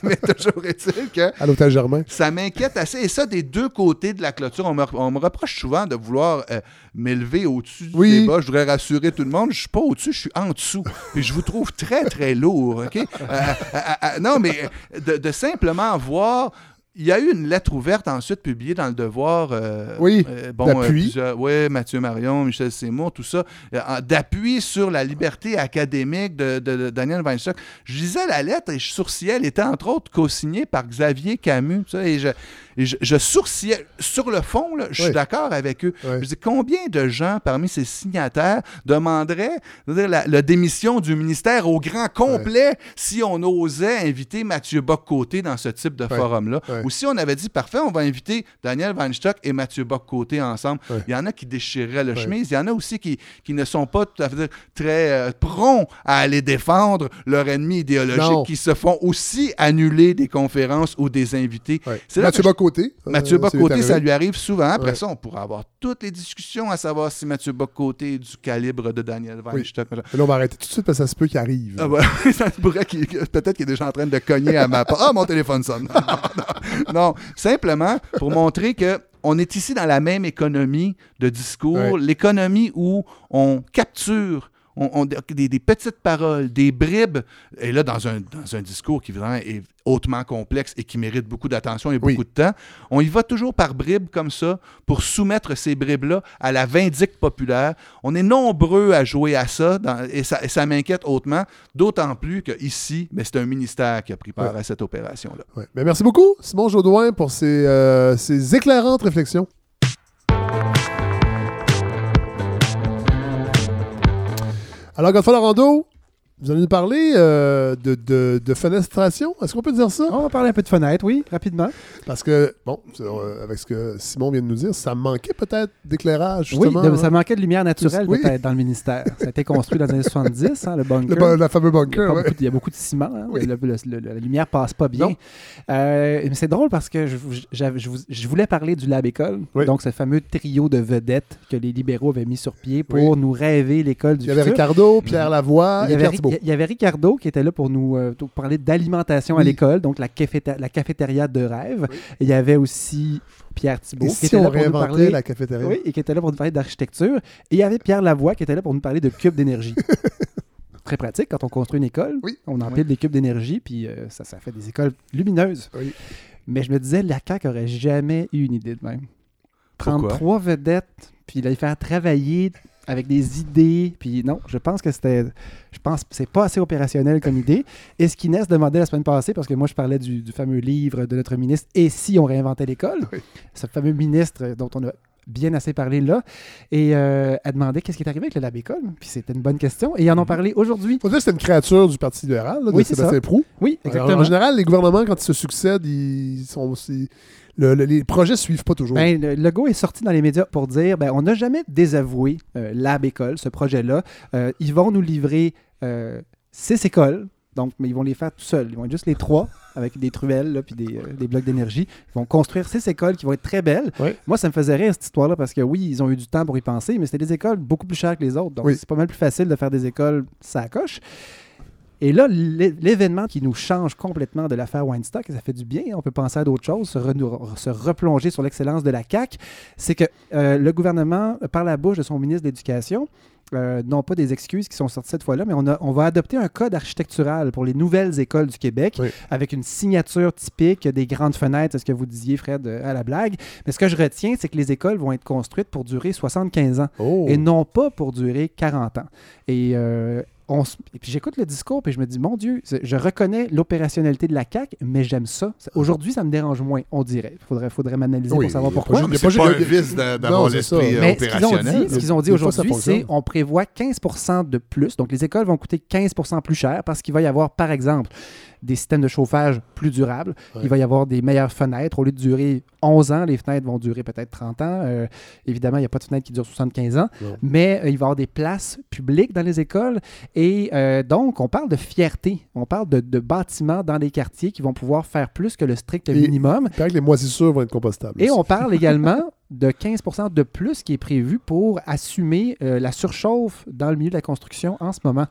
Speaker 3: mais toujours est-il que
Speaker 1: À l'hôtel Germain.
Speaker 3: ça m'inquiète assez. Et ça, des deux côtés de la clôture, on me, on me reproche souvent de vouloir euh, m'élever au-dessus du
Speaker 1: Oui.
Speaker 3: débat. Je voudrais rassurer tout le monde. Je suis pas au-dessus, je suis en dessous. Puis je vous trouve très, très lourd. OK? Euh, euh, euh, non, mais de, de simplement voir. Il y a eu une lettre ouverte ensuite publiée dans le Devoir. euh,
Speaker 1: Oui,
Speaker 3: euh, bon,
Speaker 1: d'appui.
Speaker 3: euh, Mathieu Marion, Michel Seymour, tout ça, d'appui sur la liberté académique de, de- de Daniel Weinstock. Je lisais la lettre et je sourcillais. Elle était entre autres co-signée par Xavier Camus. sais, et je, et je, je sourcillais. Sur le fond, là, je suis
Speaker 1: Oui.
Speaker 3: d'accord avec eux.
Speaker 1: Ouais.
Speaker 3: Je dis, combien de gens parmi ces signataires demanderaient la, la démission du ministère au grand complet si on osait inviter Mathieu Bock-Côté dans ce type de forum-là? Ou si on avait dit, parfait, on va inviter Daniel Weinstock et Mathieu Bock-Côté ensemble.
Speaker 1: Ouais.
Speaker 3: Il y en a qui déchireraient le
Speaker 1: Ouais.
Speaker 3: chemise. Il y en a aussi qui, qui ne sont pas tout à fait très euh, prompts à aller défendre leur ennemi idéologique,
Speaker 1: Non.
Speaker 3: qui se font aussi annuler des conférences ou des invités.
Speaker 1: Ouais. Mathieu Bock-Côté. euh,
Speaker 3: Mathieu Bock-Côté, ça lui arrive souvent. Après ça, on pourra avoir toutes les discussions à savoir si Mathieu Bock-Côté est du calibre de Daniel Weinstock.
Speaker 1: Mais là, on va arrêter tout de suite parce que ça se peut qu'il arrive.
Speaker 3: Ah ouais, ça se pourrait qu'il- peut-être qu'il est déjà en train de cogner à ma porte. Ah, mon téléphone sonne. non, simplement pour montrer que on est ici dans la même économie de discours, l'économie où on capture on- on- des, des petites paroles, des bribes, et là, dans un, dans un discours qui évidemment est hautement complexe et qui mérite beaucoup d'attention et beaucoup de temps, on y va toujours par bribes comme ça pour soumettre ces bribes-là à la vindicte populaire. On est nombreux à jouer à ça, dans- et ça, m'inquiète hautement, d'autant plus qu'ici, ben, c'est un ministère qui a pris part à cette opération-là.
Speaker 1: Ouais. Ben, merci beaucoup, Simon Jaudoin, pour ces, euh, ces éclairantes réflexions. Alors, Godfrey Larando, vous allez nous parler euh, de, de, de fenestration? Est-ce qu'on peut dire ça?
Speaker 2: On va parler un peu de fenêtre, oui, rapidement.
Speaker 1: Parce que, bon, euh, avec ce que Simon vient de nous dire, ça manquait peut-être d'éclairage,
Speaker 2: Oui,
Speaker 1: justement.
Speaker 2: de-
Speaker 1: hein?
Speaker 2: ça manquait de lumière naturelle
Speaker 1: Oui.
Speaker 2: peut-être dans le ministère. Ça a été construit dans les années 70, hein, le bunker.
Speaker 1: Le la fameux bunker,
Speaker 2: Il y a, pas
Speaker 1: ouais.
Speaker 2: beaucoup de- il y a beaucoup de ciment. hein.
Speaker 1: Oui.
Speaker 2: Le- le- le- la lumière passe pas bien. Euh, mais c'est drôle parce que je, voulais parler du Lab École,
Speaker 1: Oui.
Speaker 2: donc ce fameux trio de vedettes que les libéraux avaient mis sur pied pour
Speaker 1: Oui.
Speaker 2: nous rêver l'école du
Speaker 1: Il y avait. Ricardo, Pierre Lavoie
Speaker 2: Il y,
Speaker 1: et Pierre Thibault.
Speaker 2: Il y avait Ricardo qui était là pour nous euh, pour parler d'alimentation à
Speaker 1: Oui.
Speaker 2: l'école, donc la, cafété- la cafétéria de rêve. Et il y avait aussi Pierre Thibault qui était là pour nous parler
Speaker 1: la cafétéria?
Speaker 2: Oui, et qui était là pour nous parler d'architecture. Et il y avait Pierre Lavoie qui était là pour nous parler de cubes d'énergie. Très pratique quand on construit une école. On empile des cubes d'énergie, puis euh, ça, ça fait des écoles lumineuses. Mais je me disais, la CAQ aurait jamais eu une idée de même. Prendre
Speaker 3: Pourquoi?
Speaker 2: trois vedettes, puis les faire travailler avec des idées, puis non, je pense que c'était, je pense que c'est pas assez opérationnel comme idée. Et ce qu'Inès demandait la semaine passée, parce que moi je parlais du, du fameux livre de notre ministre, Et si on réinventait l'école, ce fameux ministre dont on a bien assez parlé là, et euh, elle demandait qu'est-ce qui est arrivé avec le Lab École, puis c'était une bonne question, et ils en ont parlé aujourd'hui.
Speaker 1: Faut dire que c'était une créature du Parti libéral, là, de
Speaker 2: Oui, c'est
Speaker 1: Sébastien. Proux.
Speaker 2: Oui,
Speaker 1: Alors,
Speaker 2: exactement.
Speaker 1: en général, les gouvernements, quand ils se succèdent, ils sont aussi... le- le- les projets suivent pas toujours.
Speaker 2: Ben, le logo est sorti dans les médias pour dire ben, on n'a jamais désavoué euh, Lab École, ce projet-là. Euh, ils vont nous livrer euh, six écoles, donc, mais ils vont les faire tout seuls. Ils vont être juste les trois avec des truelles puis des, euh, des blocs d'énergie. Ils vont construire six écoles qui vont être très belles. Moi, ça me faisait rire cette histoire-là parce que oui, ils ont eu du temps pour y penser, mais c'était des écoles beaucoup plus chères que les autres. Donc,
Speaker 1: Oui.
Speaker 2: c'est pas mal plus facile de faire des écoles ça coche. Et là, l'é- l'événement qui nous change complètement de l'affaire Weinstock, et ça fait du bien, on peut penser à d'autres choses, se, replonger sur l'excellence de la CAQ, c'est que euh, le gouvernement, par la bouche de son ministre de l'Éducation, euh, non pas des excuses qui sont sorties cette fois-là, mais on, a- on va adopter un code architectural pour les nouvelles écoles du Québec
Speaker 1: Oui.
Speaker 2: avec une signature typique des grandes fenêtres, c'est ce que vous disiez, Fred, euh, à la blague? Mais ce que je retiens, c'est que les écoles vont être construites pour durer 75 ans
Speaker 1: Oh.
Speaker 2: et non pas pour durer 40 ans. Et, euh, on s- et puis j'écoute le discours et je me dis, mon Dieu, je reconnais l'opérationnalité de la CAQ, mais j'aime ça. Ça- Aujourd'hui, ça me dérange moins, on dirait. Il faudrait, faudrait m'analyser
Speaker 1: Oui,
Speaker 2: pour savoir pourquoi.
Speaker 1: il y a
Speaker 3: c'est pas
Speaker 1: pas
Speaker 3: un vice d'a- d'avoir
Speaker 1: Non, c'est ça.
Speaker 3: l'esprit euh,
Speaker 2: Mais ce qu'ils ont
Speaker 3: opérationnel.
Speaker 2: dit, ce qu'ils ont dit aujourd'hui, c'est on prévoit 15 de plus. Donc, les écoles vont coûter 15 plus cher parce qu'il va y avoir, par exemple, des systèmes de chauffage plus durables.
Speaker 1: Ouais.
Speaker 2: Il va y avoir des meilleures fenêtres. Au lieu de durer 11 ans, les fenêtres vont durer peut-être 30 ans. Euh, évidemment, il n'y a pas de fenêtre qui dure 75 ans.
Speaker 1: Non.
Speaker 2: Mais euh, il va y avoir des places publiques dans les écoles. Et euh, donc, on parle de fierté. On parle de, de bâtiments dans les quartiers qui vont pouvoir faire plus que le strict
Speaker 1: Et-
Speaker 2: minimum.
Speaker 1: Il paraît que les moisissures vont être compostables.
Speaker 2: Et
Speaker 1: aussi.
Speaker 2: on parle également de 15 de plus qui est prévu pour assumer euh, la surchauffe dans le milieu de la construction en ce moment.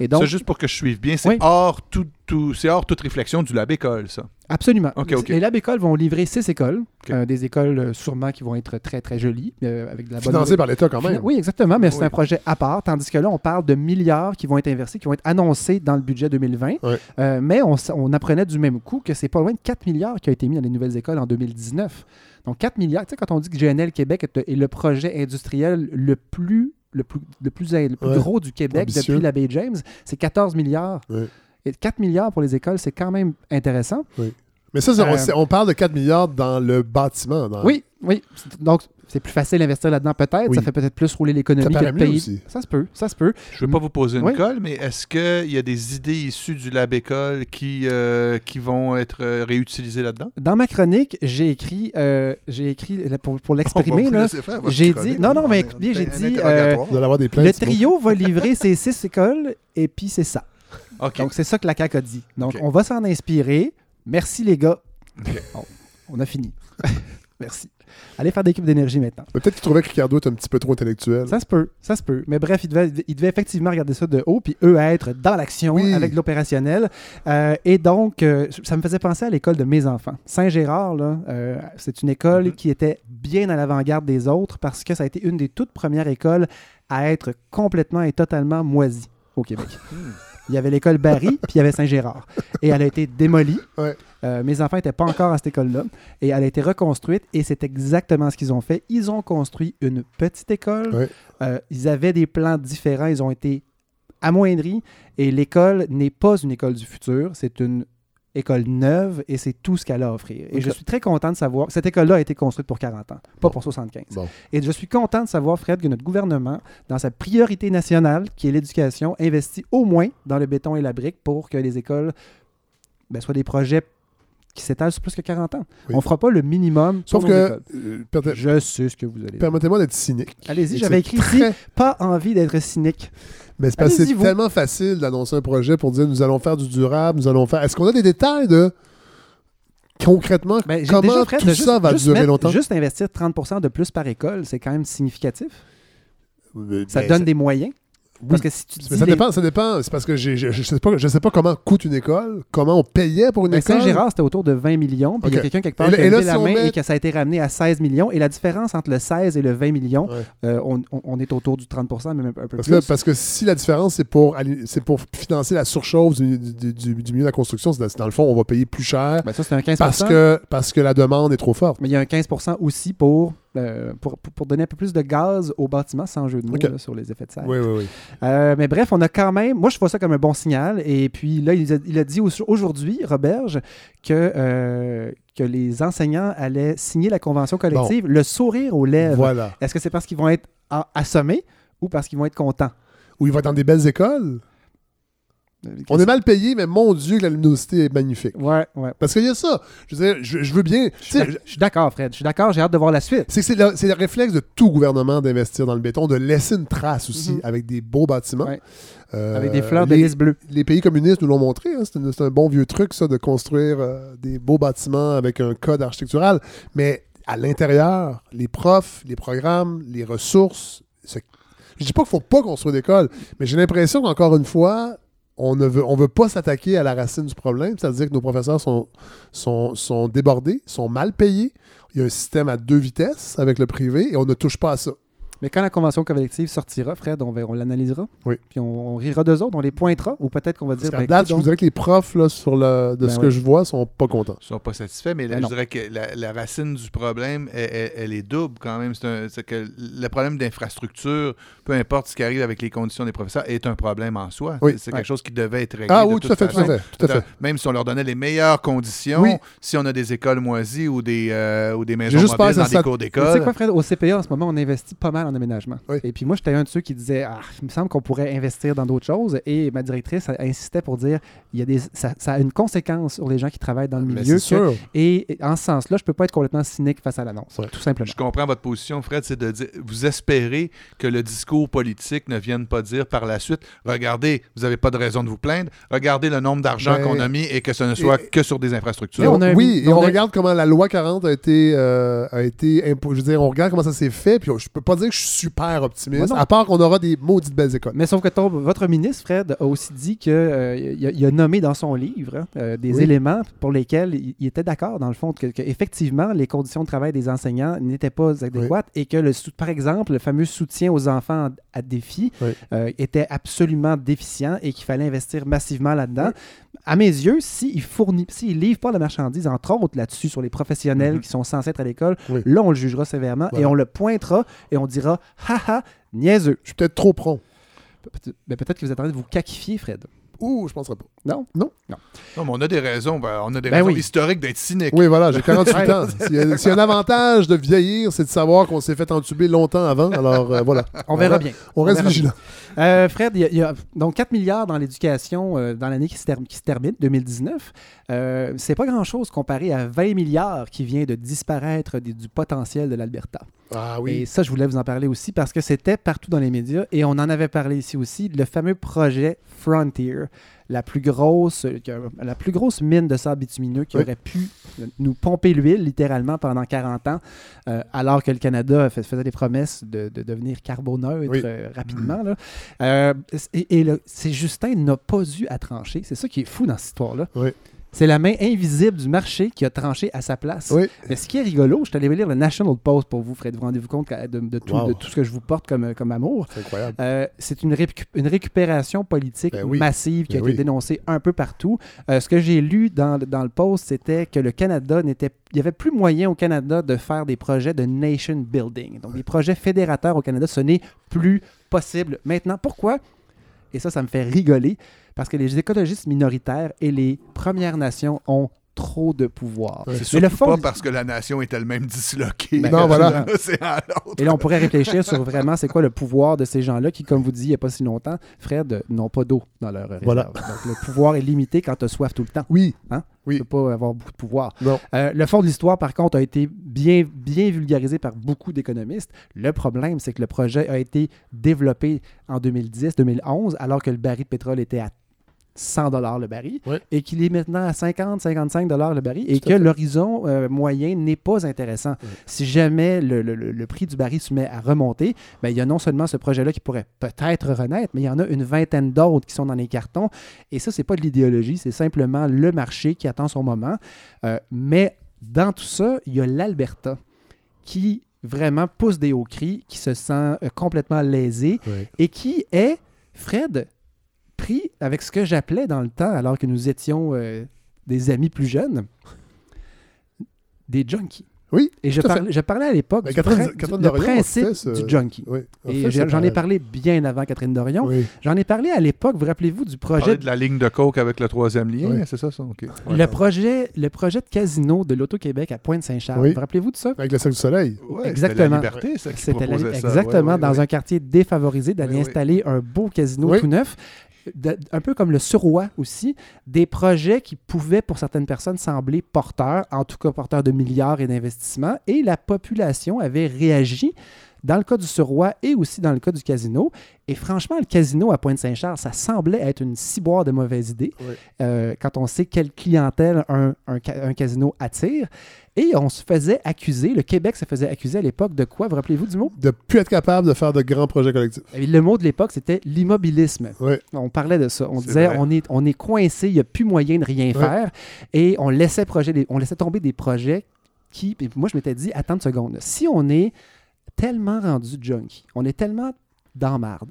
Speaker 2: Et donc,
Speaker 3: Ça, juste pour que je suive bien, c'est
Speaker 2: Oui.
Speaker 3: hors, tout, tout- c'est hors toute réflexion du lab école, ça.
Speaker 2: absolument.
Speaker 3: Ok, ok.
Speaker 2: Les lab écoles vont livrer six écoles, euh, des écoles euh, sûrement qui vont être très très jolies, euh, avec de la bonne
Speaker 1: Financé par l'État quand même.
Speaker 2: Oui, exactement, mais c'est un projet à part, tandis que là, on parle de milliards qui vont être investis, qui vont être annoncés dans le budget 2020.
Speaker 1: Ouais.
Speaker 2: Euh, mais on apprenait du même coup que c'est pas loin de 4 milliards qui a été mis dans les nouvelles écoles en 2019. Donc 4 milliards, tu sais, quand on dit que GNL Québec est, le projet industriel le plus, le plus, le plus, le plus
Speaker 1: Ouais.
Speaker 2: gros du Québec
Speaker 1: Ambitieux.
Speaker 2: depuis la baie James, c'est 14 milliards.
Speaker 1: Ouais.
Speaker 2: Et 4 milliards pour les écoles, c'est quand même intéressant.
Speaker 1: Mais ça, on,
Speaker 2: Euh,
Speaker 1: on parle de 4 milliards dans le bâtiment. dans-
Speaker 2: Oui, oui. Donc, c'est plus facile d'investir là-dedans peut-être.
Speaker 1: Oui.
Speaker 2: Ça fait peut-être plus rouler l'économie que payer.
Speaker 1: aussi.
Speaker 2: Ça se peut, ça se peut.
Speaker 3: Je ne veux pas vous poser une
Speaker 2: Oui.
Speaker 3: colle, mais est-ce qu'il y a des idées issues du lab école qui, euh, qui vont être euh, réutilisées là-dedans?
Speaker 2: Dans ma chronique, j'ai écrit, euh, j'ai écrit pour, pour l'exprimer. J'ai dit, non, non, mais
Speaker 3: On
Speaker 2: écoute bien, j'ai dit,
Speaker 3: interrogatoire.
Speaker 1: Vous allez avoir des
Speaker 2: euh,
Speaker 1: plaintes.
Speaker 2: le trio va livrer ses six écoles et puis c'est ça. Donc c'est ça que la CAQ a dit. Donc on va s'en inspirer. Merci les gars. On a fini. Merci. Allez faire des cubes d'énergie maintenant.
Speaker 1: Peut-être qu'il trouvait que Ricardo était un petit peu trop intellectuel.
Speaker 2: Ça se peut, ça se peut. Mais bref, il devait, il devait effectivement regarder ça de haut, puis eux être dans l'action
Speaker 1: Oui.
Speaker 2: avec l'opérationnel. Euh, et donc, euh, ça me faisait penser à l'école de mes enfants. Saint-Gérard, euh, c'est une école
Speaker 3: Mhm.
Speaker 2: qui était bien à l'avant-garde des autres parce que ça a été une des toutes premières écoles à être complètement et totalement moisie au Québec. Il y avait l'école Barry, puis il y avait Saint-Gérard. Et elle a été démolie.
Speaker 1: Ouais.
Speaker 2: Euh, mes enfants n'étaient pas encore à cette école-là. Et elle a été reconstruite et c'est exactement ce qu'ils ont fait. Ils ont construit une petite école.
Speaker 1: Ouais.
Speaker 2: Euh, ils avaient des plans différents. Ils ont été amoindris. Et l'école n'est pas une école du futur. C'est une école neuve et c'est tout ce qu'elle a à offrir. Et je suis très content de savoir cette école-là a été construite pour 40 ans, pas pour 75.
Speaker 1: Bon.
Speaker 2: Et je suis content de savoir, Fred, que notre gouvernement, dans sa priorité nationale, qui est l'éducation, investit au moins dans le béton et la brique pour que les écoles ben, soient des projets qui s'étalent sur plus que 40 ans.
Speaker 1: Oui.
Speaker 2: On fera pas le minimum
Speaker 1: Sauf que, euh,
Speaker 2: Je sais ce que vous allez dire.
Speaker 1: permettez-moi d'être cynique.
Speaker 2: Allez-y, j'avais écrit
Speaker 1: très-
Speaker 2: ici, pas envie d'être cynique.
Speaker 1: Mais c'est parce que c'est tellement facile d'annoncer un projet pour dire nous allons faire du durable, nous allons faire. Est-ce qu'on a des détails de concrètement
Speaker 2: Ben,
Speaker 1: comment tout ça
Speaker 2: juste-
Speaker 1: va
Speaker 2: juste
Speaker 1: durer
Speaker 2: mettre-
Speaker 1: longtemps?
Speaker 2: Juste investir 30 de plus par école, c'est quand même significatif. Ça
Speaker 1: ben,
Speaker 2: donne des moyens. Parce que si tu
Speaker 1: Mais ça
Speaker 2: les-
Speaker 1: dépend, ça dépend. C'est parce que j'ai- je, je sais pas, je sais pas comment coûte une école, comment on payait pour une
Speaker 2: Ben,
Speaker 1: école.
Speaker 2: Saint-Gérard, c'était autour de 20 millions. Puis il y a quelqu'un quelque part
Speaker 1: Et
Speaker 2: qui a
Speaker 1: et là,
Speaker 2: levé
Speaker 1: si
Speaker 2: la main
Speaker 1: met-
Speaker 2: et que ça a été ramené à 16 millions. Et la différence entre le 16 et le 20 millions,
Speaker 1: Ouais.
Speaker 2: euh, on, on- est autour du 30% même un peu
Speaker 1: Parce
Speaker 2: plus.
Speaker 1: que, parce que si la différence, c'est pour, c'est pour financer la surchauffe du, du- du- du milieu de la construction, c'est dans, c'est dans le fond, on va payer plus cher
Speaker 2: Ben, ça, c'est un 15
Speaker 1: parce que, parce que la demande est trop forte.
Speaker 2: Mais il y a un 15% aussi pour, euh, pour, pour- donner un peu plus de gaz au bâtiment, sans jeu de mots là, sur les effets de serre.
Speaker 1: Oui, oui, oui.
Speaker 2: Euh, mais bref, on a quand même. Moi, je vois ça comme un bon signal. Et puis là, il a, il a dit au- aujourd'hui, Roberge, que, euh, que les enseignants allaient signer la convention collective, le sourire aux lèvres.
Speaker 1: Voilà.
Speaker 2: Est-ce que c'est parce qu'ils vont être assommés ou parce qu'ils vont être contents?
Speaker 1: Ou il va dans des belles écoles? On est mal payé, mais mon Dieu, que la luminosité est magnifique.
Speaker 2: Ouais, ouais.
Speaker 1: Parce qu'il y a ça. Je veux dire, je, je veux bien.
Speaker 2: Je suis je d'accord, Fred. Je suis d'accord. J'ai hâte de voir la suite.
Speaker 1: C'est que c'est le, réflexe de tout gouvernement d'investir dans le béton, de laisser une trace aussi
Speaker 2: Mhm.
Speaker 1: avec des beaux bâtiments.
Speaker 2: Ouais.
Speaker 1: Euh,
Speaker 2: Avec des fleurs de lys bleu.
Speaker 1: Les pays communistes nous l'ont montré. hein. C'est, un- c'est un bon vieux truc, ça, de construire euh, des beaux bâtiments avec un code architectural. Mais à l'intérieur, les profs, les programmes, les ressources. ce- Je dis pas qu'il faut pas construire d'école, mais j'ai l'impression qu'encore une fois, on ne veut, pas s'attaquer à la racine du problème, c'est-à-dire que nos professeurs sont débordés, sont mal payés. Il y a un système à deux vitesses avec le privé et on ne touche pas à ça.
Speaker 2: Mais quand la convention collective sortira, Fred, on, l'analysera.
Speaker 1: Oui.
Speaker 2: Puis on, on rira d'eux autres, on les pointera, ou peut-être qu'on va dire.
Speaker 1: Parce
Speaker 2: ben,
Speaker 1: date, je vous dirais que les profs, là, sur le, de
Speaker 2: Ben
Speaker 1: ce
Speaker 2: oui.
Speaker 1: que je vois, sont pas contents.
Speaker 3: Ils sont pas satisfaits, mais là,
Speaker 2: Ben
Speaker 3: je
Speaker 2: non.
Speaker 3: dirais que la, la racine du problème, elle, elle- elle est double quand même. C'est que le problème d'infrastructure, peu importe ce qui arrive avec les conditions des professeurs, est un problème en soi.
Speaker 1: Oui.
Speaker 3: C'est
Speaker 1: Ouais.
Speaker 3: quelque chose qui devait être réglé.
Speaker 1: Ah
Speaker 3: de
Speaker 1: oui,
Speaker 3: toute
Speaker 1: tout à fait, tout à fait, tout à fait.
Speaker 3: Même si on leur donnait les meilleures conditions,
Speaker 1: Oui.
Speaker 3: si on a des écoles moisies ou des, euh, ou des maisons
Speaker 1: juste
Speaker 3: mobiles dans des
Speaker 1: ça-
Speaker 3: cours
Speaker 2: Mais Tu
Speaker 3: d'école.
Speaker 2: sais quoi, Fred? Au CPA, en ce moment, on investit pas mal en aménagement. Et puis moi, j'étais un de ceux qui disait Ah, il me semble qu'on pourrait investir dans d'autres choses. Et ma directrice insistait pour dire il y a des, ça, ça a une conséquence sur les gens qui travaillent dans le
Speaker 1: Mais
Speaker 2: milieu.
Speaker 1: c'est
Speaker 2: que-
Speaker 1: sûr.
Speaker 2: et, et en ce sens-là, je peux pas être complètement cynique face à l'annonce. Tout simplement.
Speaker 3: Je comprends votre position, Fred, c'est de dire, vous espérez que le discours politique ne vienne pas dire par la suite, regardez, vous n'avez pas de raison de vous plaindre, regardez le nombre d'argent
Speaker 1: Ben,
Speaker 3: qu'on a mis et que ce ne soit
Speaker 1: et-
Speaker 3: que sur des infrastructures.
Speaker 1: Et on- oui, et on,
Speaker 2: a-
Speaker 1: regarde comment la loi 40 a été, euh, a été Je veux dire, on regarde comment ça s'est fait, puis je peux pas dire que je suis super optimiste,
Speaker 2: Ouais,
Speaker 1: à part qu'on aura des maudites belles écoles.
Speaker 2: Mais sauf que ton- votre ministre, Fred, a aussi dit qu'il il a, il a nommé dans son livre hein, euh, des
Speaker 1: Oui.
Speaker 2: éléments pour lesquels il, était d'accord, dans le fond, que, que effectivement les conditions de travail des enseignants n'étaient pas adéquates et que, le, par exemple, le fameux soutien aux enfants à défi
Speaker 1: Oui.
Speaker 2: euh, était absolument déficient et qu'il fallait investir massivement là-dedans. À mes yeux, s'il fournit, s'il livre pas la marchandise, entre autres là-dessus, sur les professionnels
Speaker 1: Mhm.
Speaker 2: qui sont censés être à l'école, là, on le jugera sévèrement et on le pointera et on dira haha, niaiseux.
Speaker 1: Je suis peut-être trop prompt.
Speaker 2: Peut- ben, peut-être que vous êtes en train de vous quaquifier, Fred.
Speaker 1: Ouh, je penserais pas.
Speaker 2: Non?
Speaker 1: Non?
Speaker 2: Non.
Speaker 3: Non, mais on a des raisons, ben, on a des
Speaker 2: Ben
Speaker 3: raisons
Speaker 2: oui.
Speaker 3: historiques d'être cynique.
Speaker 1: Oui, voilà, j'ai 48
Speaker 2: Ouais.
Speaker 1: ans. S'il y, a- s'il y a un avantage de vieillir, c'est de savoir qu'on s'est fait entuber longtemps avant. Alors, euh, voilà.
Speaker 2: On verra bien.
Speaker 1: On reste vigilant.
Speaker 2: bien. Euh, Fred, il y a, il y a donc 4 milliards dans l'éducation euh, dans l'année qui, qui se termine, 2019. Euh, c'est pas grand-chose comparé à 20 milliards qui vient de disparaître des- du potentiel de l'Alberta.
Speaker 1: Ah
Speaker 2: Et
Speaker 1: oui.
Speaker 2: ça, je voulais vous en parler aussi parce que c'était partout dans les médias et on en avait parlé ici aussi, le fameux projet Frontier, la plus grosse, que- la plus grosse mine de sable bitumineux qui
Speaker 1: Oui.
Speaker 2: aurait pu nous pomper l'huile littéralement pendant 40 ans, euh, alors que le Canada fais- faisait des promesses de, de devenir carboneutre
Speaker 1: Oui.
Speaker 2: euh, rapidement. là. Euh, et c'est Justin n'a pas eu à trancher. C'est ça qui est fou dans cette histoire-là.
Speaker 1: Oui.
Speaker 2: C'est la main invisible du marché qui a tranché à sa place.
Speaker 1: Oui.
Speaker 2: Mais ce qui est rigolo, je suis allé lire le National Post pour vous, Fred. Vous rendez-vous compte de, de tout,
Speaker 1: Wow.
Speaker 2: de tout ce que je vous porte comme, comme amour.
Speaker 1: C'est incroyable.
Speaker 2: Euh, c'est une, récu- une récupération politique
Speaker 1: Ben oui.
Speaker 2: massive qui a
Speaker 1: Ben
Speaker 2: été
Speaker 1: oui.
Speaker 2: dénoncée un peu partout. Euh, ce que j'ai lu dans, le- dans le post, c'était que le Canada n'était. Il n'y avait plus moyen au Canada de faire des projets de nation building. Donc, des projets fédérateurs au Canada, ce n'est plus possible maintenant. Pourquoi? Et ça, ça me fait rigoler parce que les écologistes minoritaires et les Premières Nations ont trop de pouvoir.
Speaker 3: C'est
Speaker 2: le fond
Speaker 3: pas parce que la nation est elle-même disloquée.
Speaker 2: Ben,
Speaker 1: Non, voilà.
Speaker 2: Et là, on pourrait réfléchir sur vraiment c'est quoi le pouvoir de ces gens-là qui, comme vous dites il n'y a pas si longtemps, Fred, n'ont pas d'eau dans leur réserve.
Speaker 1: Voilà.
Speaker 2: Donc, le pouvoir est limité quand tu as soif tout le temps.
Speaker 1: Oui.
Speaker 2: Hein?
Speaker 1: Oui.
Speaker 2: Tu peux pas avoir beaucoup de pouvoir.
Speaker 1: Non.
Speaker 2: Euh, le fond de l'histoire, par contre, a été bien, bien vulgarisé par beaucoup d'économistes. Le problème, c'est que le projet a été développé en 2010-2011, alors que le baril de pétrole était à 100 dollars le baril et qu'il est maintenant à 50-55 dollars le baril et que l'horizon euh, moyen n'est pas intéressant. Si jamais le, le- le- prix du baril se met à remonter, ben, il y a non seulement ce projet-là qui pourrait peut-être renaître, mais il y en a une vingtaine d'autres qui sont dans les cartons. Et ça, c'est pas de l'idéologie, c'est simplement le marché qui attend son moment. Euh, mais dans tout ça, il y a l'Alberta qui vraiment pousse des hauts cris, qui se sent euh, complètement lésé et qui est, Fred, pris avec ce que j'appelais dans le temps, alors que nous étions euh, des amis plus jeunes, des junkies.
Speaker 1: Oui.
Speaker 2: Et je, parlais- je parlais à l'époque
Speaker 1: Ben,
Speaker 2: du,
Speaker 1: Catherine-
Speaker 2: prin-
Speaker 1: Catherine
Speaker 2: du-
Speaker 1: Dorion
Speaker 2: principe
Speaker 1: fait ce-
Speaker 2: du junkie.
Speaker 1: Oui,
Speaker 2: Et
Speaker 1: fait
Speaker 2: j'en ai parlé bien avant Catherine Dorion.
Speaker 1: Oui.
Speaker 2: J'en ai parlé à l'époque, vous rappelez-vous du projet
Speaker 3: de la ligne de coke avec le troisième lien,
Speaker 1: Oui.
Speaker 3: c'est ça, ça? OK.
Speaker 2: le projet, le projet de casino de l'Auto-Québec à Pointe-Saint-Charles.
Speaker 1: Oui.
Speaker 2: Vous rappelez-vous de ça?
Speaker 1: Avec le Cirque du Soleil.
Speaker 3: Ouais,
Speaker 2: Exactement.
Speaker 3: C'était la liberté, ça, qui
Speaker 2: C'était la-
Speaker 3: proposait ça.
Speaker 2: exactement dans un quartier défavorisé d'aller
Speaker 3: Oui, oui.
Speaker 2: installer un beau casino
Speaker 1: Oui.
Speaker 2: tout neuf. De- un peu comme le Suroît aussi, des projets qui pouvaient pour certaines personnes sembler porteurs, en tout cas porteurs de milliards et d'investissements, et la population avait réagi dans le cas du Suroît et aussi dans le cas du casino. Et franchement, le casino à Pointe-Saint-Charles, ça semblait être une ciboire de mauvaise idée
Speaker 1: Oui.
Speaker 2: euh, quand on sait quelle clientèle un, un ca- un casino attire. Et on se faisait accuser, le Québec se faisait accuser à l'époque de quoi? Vous rappelez-vous du mot?
Speaker 1: De plus être capable de faire de grands projets collectifs.
Speaker 2: Et Le mot de l'époque, c'était l'immobilisme.
Speaker 1: Oui.
Speaker 2: On parlait de ça. On disait
Speaker 3: vrai.
Speaker 2: on est, on est coincé, il n'y a plus moyen de rien faire. Et on laissait, projet on laissait tomber des projets qui. moi, je m'étais dit, attends une seconde. Si on est tellement rendu junkie. On est tellement dans marde.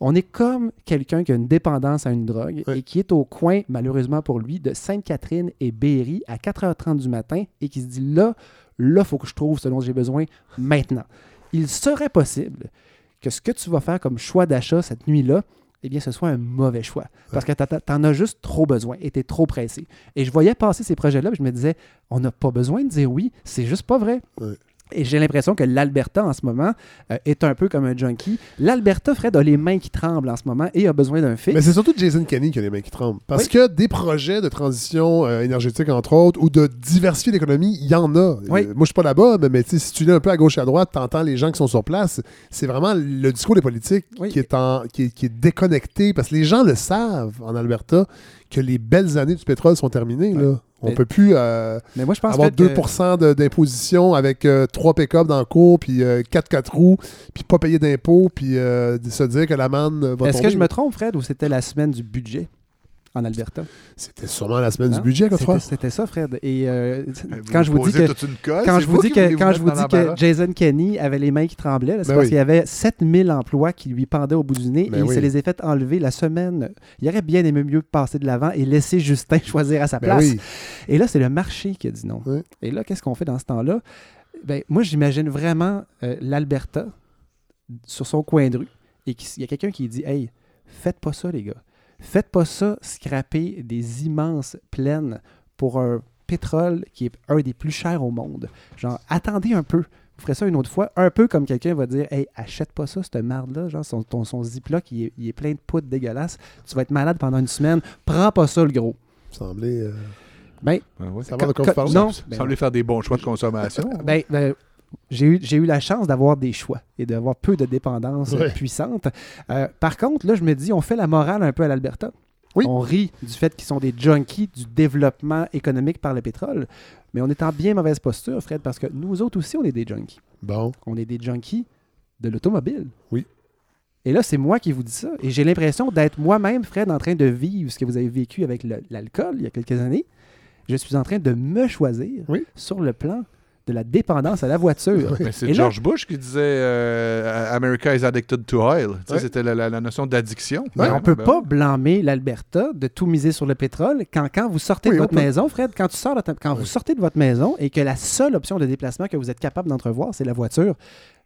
Speaker 2: On est comme quelqu'un qui a une dépendance à une drogue et qui est au coin, malheureusement pour lui, de Sainte-Catherine et Berry à 4h30 du matin et qui se dit là, là, il faut que je trouve ce dont j'ai besoin maintenant. Il serait possible que ce que tu vas faire comme choix d'achat cette nuit-là, eh bien, ce soit un mauvais choix. Parce que tu en as juste trop besoin et tu es trop pressé. Et je voyais passer ces projets-là, je me disais, on n'a pas besoin de dire oui, c'est juste pas vrai. Et j'ai l'impression que l'Alberta, en ce moment, euh, est un peu comme un junkie. L'Alberta, Fred, a les mains qui tremblent en ce moment et a besoin d'un fix.
Speaker 1: Mais c'est surtout Jason Kenney qui a les mains qui tremblent. Parce que des projets de transition euh, énergétique, entre autres, ou de diversifier l'économie, il y en a. Euh, moi, je suis pas là-bas, mais, si tu es un peu à gauche et à droite, tu entends les gens qui sont sur place. C'est vraiment le discours des politiques qui, est en, qui, est, qui est déconnecté. Parce que les gens le savent en Alberta que les belles années du pétrole sont terminées. Là. On
Speaker 2: Mais-
Speaker 1: peut plus euh,
Speaker 2: Mais moi, je pense
Speaker 1: avoir
Speaker 2: peut-être
Speaker 1: 2 de- d'imposition avec 3 pick-up dans le cours, puis 4 4 roues, puis pas payer d'impôts, puis euh, se dire que l'amende va
Speaker 2: Est-ce que je me trompe, Fred, ou c'était la semaine du budget? En Alberta?
Speaker 1: C'était sûrement la semaine
Speaker 2: Hein?
Speaker 1: du budget, Godefroy.
Speaker 2: C'était- C'était ça, Fred. Et euh, quand je vous dis que,
Speaker 3: toute une colle,
Speaker 2: quand
Speaker 3: c'est
Speaker 2: je
Speaker 3: vous
Speaker 2: vous dis
Speaker 3: qui
Speaker 2: que,
Speaker 3: voulez
Speaker 2: quand
Speaker 3: vous
Speaker 2: je vous
Speaker 3: mettre
Speaker 2: dis
Speaker 3: dans
Speaker 2: que
Speaker 3: l'embarras.
Speaker 2: Jason Kenny avait les mains qui tremblaient, c'est
Speaker 1: Ben
Speaker 2: parce
Speaker 1: oui.
Speaker 2: qu'il y avait 7000 emplois qui lui pendaient au bout du nez
Speaker 1: Ben
Speaker 2: et il se les a fait enlever la semaine. Il aurait bien aimé mieux passer de l'avant et laisser Justin choisir à sa
Speaker 1: Ben
Speaker 2: place.
Speaker 1: oui.
Speaker 2: Et là, c'est le marché qui a dit non. Et là, qu'est-ce qu'on fait dans ce temps-là? Ben, moi, j'imagine vraiment euh, l'Alberta sur son coin de rue et qu'il y a quelqu'un qui dit Hey, faites pas ça, les gars. Faites pas ça, scraper des immenses plaines pour un pétrole qui est un des plus chers au monde. Genre, attendez un peu. Vous ferez ça une autre fois, un peu comme quelqu'un va dire Hey, achète pas ça, cette merde-là. Genre, son, ton, son Ziploc, il est, il est plein de poudre dégueulasse. Tu vas être malade pendant une semaine. Prends pas ça, le gros.
Speaker 1: semblait. euh,
Speaker 2: Ben,
Speaker 1: Savoir de quoi
Speaker 2: non, ben
Speaker 3: semblait faire des bons choix de consommation.
Speaker 2: ben, ben, j'ai eu, eu la chance d'avoir des choix et d'avoir peu de dépendance euh,
Speaker 1: Ouais.
Speaker 2: puissante. Euh, par contre, là, je me dis, on fait la morale un peu à l'Alberta.
Speaker 1: Oui.
Speaker 2: On rit du fait qu'ils sont des junkies du développement économique par le pétrole. Mais on est en bien mauvaise posture, Fred, parce que nous autres aussi, on est des junkies.
Speaker 1: Bon.
Speaker 2: On est des junkies de l'automobile.
Speaker 1: Oui.
Speaker 2: Et là, c'est moi qui vous dis ça. Et j'ai l'impression d'être moi-même, Fred, en train de vivre ce que vous avez vécu avec l'alcool il y a quelques années. Je suis en train de me choisir sur le plan de la dépendance à la voiture.
Speaker 3: Mais c'est
Speaker 2: là-
Speaker 3: George Bush qui disait euh, America is addicted to oil.
Speaker 2: Ouais.
Speaker 3: C'était la, la- la notion d'addiction. Ouais,
Speaker 2: on peut
Speaker 3: ben
Speaker 2: pas blâmer l'Alberta de tout miser sur le pétrole quand, quand vous sortez
Speaker 3: Oui,
Speaker 2: de votre
Speaker 3: peut.
Speaker 2: maison, Fred, quand, tu sors de ta- quand vous sortez de votre maison et que la seule option de déplacement que vous êtes capable d'entrevoir, c'est la voiture,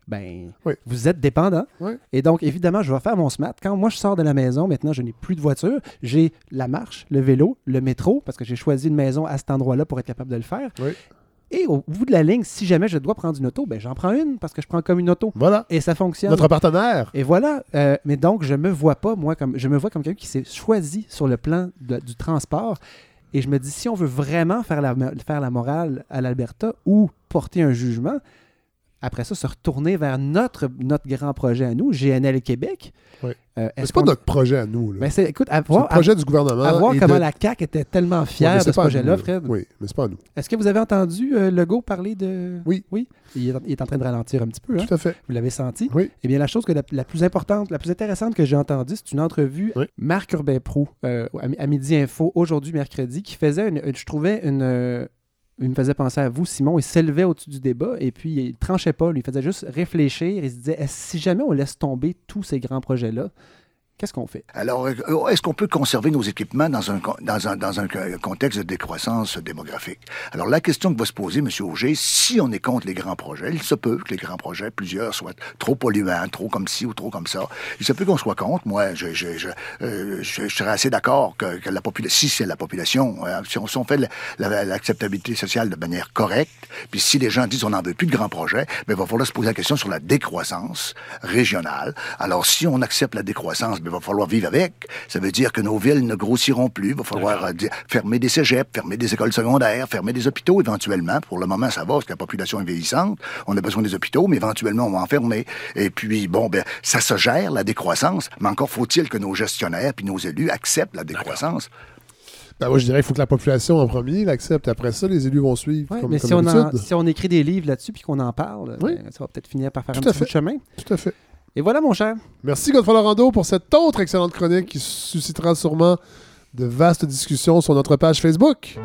Speaker 2: ben, vous êtes dépendant. Et donc, évidemment, je vais faire mon smart. Quand moi, je sors de la maison, maintenant, je n'ai plus de voiture. J'ai la marche, le vélo, le métro, parce que j'ai choisi une maison à cet endroit-là pour être capable de le faire. Et au bout de la ligne, si jamais je dois prendre une auto, ben j'en prends une parce que je prends comme une auto.
Speaker 1: Voilà.
Speaker 2: Et ça fonctionne.
Speaker 1: Notre partenaire.
Speaker 2: Et voilà. Euh, mais donc, je me vois pas, moi, comme je me vois comme quelqu'un qui s'est choisi sur le plan de- du transport. Et je me dis, si on veut vraiment faire la, faire la morale à l'Alberta ou porter un jugement, après ça, se retourner vers notre, notre grand projet à nous, GNL Québec.
Speaker 1: Oui.
Speaker 2: Euh,
Speaker 1: c'est pas notre projet à nous. là.
Speaker 2: Ben, c'est- écoute, à
Speaker 1: C'est
Speaker 2: voir,
Speaker 1: le projet
Speaker 2: à-
Speaker 1: du gouvernement.
Speaker 2: à voir comment
Speaker 1: de-
Speaker 2: la CAQ était tellement fière de ce projet-là,
Speaker 1: là.
Speaker 2: Fred.
Speaker 1: Oui, mais c'est pas à nous.
Speaker 2: Est-ce que vous avez entendu euh, Legault parler de.
Speaker 1: Oui.
Speaker 2: Oui? Il est, en- il est en train de ralentir un petit peu. hein?
Speaker 1: Tout à fait.
Speaker 2: Vous l'avez senti?
Speaker 1: Oui.
Speaker 2: Eh bien, la chose que la, la plus importante, la plus intéressante que j'ai entendue, c'est une entrevue Marc Urbain Pro euh, à, à Midi Info, aujourd'hui, mercredi, qui faisait, une, une- je trouvais, une. Il me faisait penser à vous, Simon. Il s'élevait au-dessus du débat et puis il tranchait pas. Lui, il faisait juste réfléchir. Il se disait si jamais on laisse tomber tous ces grands projets-là, qu'est-ce qu'on fait?
Speaker 14: Alors, euh, est-ce qu'on peut conserver nos équipements dans un, dans un, dans un co- contexte de décroissance démographique? Alors, la question que va se poser, M. Auger, si on est contre les grands projets, il se peut que les grands projets, plusieurs, soient trop polluants, trop comme ci ou trop comme ça. Il se peut qu'on soit contre. Moi, je, euh, serais assez d'accord que, la population, si c'est la population, euh, si, on, fait la- la- l'acceptabilité sociale de manière correcte, puis si les gens disent on n'en veut plus de grands projets, ben, il va falloir se poser la question sur la décroissance régionale. Alors, si on accepte la décroissance, il va falloir vivre avec. Ça veut dire que nos villes ne grossiront plus. Il va falloir euh, fermer des cégeps, fermer des écoles secondaires, fermer des hôpitaux éventuellement. Pour le moment, ça va parce que la population est vieillissante. On a besoin des hôpitaux, mais éventuellement, on va en fermer. Et puis, bon, ben, ça se gère, la décroissance, mais encore faut-il que nos gestionnaires puis nos élus acceptent la décroissance.
Speaker 1: Ben, moi, je dirais qu'il faut que la population en premier l'accepte. Après ça, les élus vont suivre.
Speaker 2: Ouais,
Speaker 1: comme,
Speaker 2: mais
Speaker 1: comme
Speaker 2: si on, en-
Speaker 1: d'habitude.
Speaker 2: si on écrit des livres là-dessus puis qu'on en parle,
Speaker 1: Oui.
Speaker 2: ben, ça va peut-être finir par faire
Speaker 1: Tout
Speaker 2: un
Speaker 1: à
Speaker 2: petit bout de
Speaker 1: fait.
Speaker 2: chemin.
Speaker 1: Tout à fait.
Speaker 2: Et voilà, mon cher.
Speaker 1: Merci, Godefroy Lorando, pour cette autre excellente chronique qui suscitera sûrement de vastes discussions sur notre page Facebook.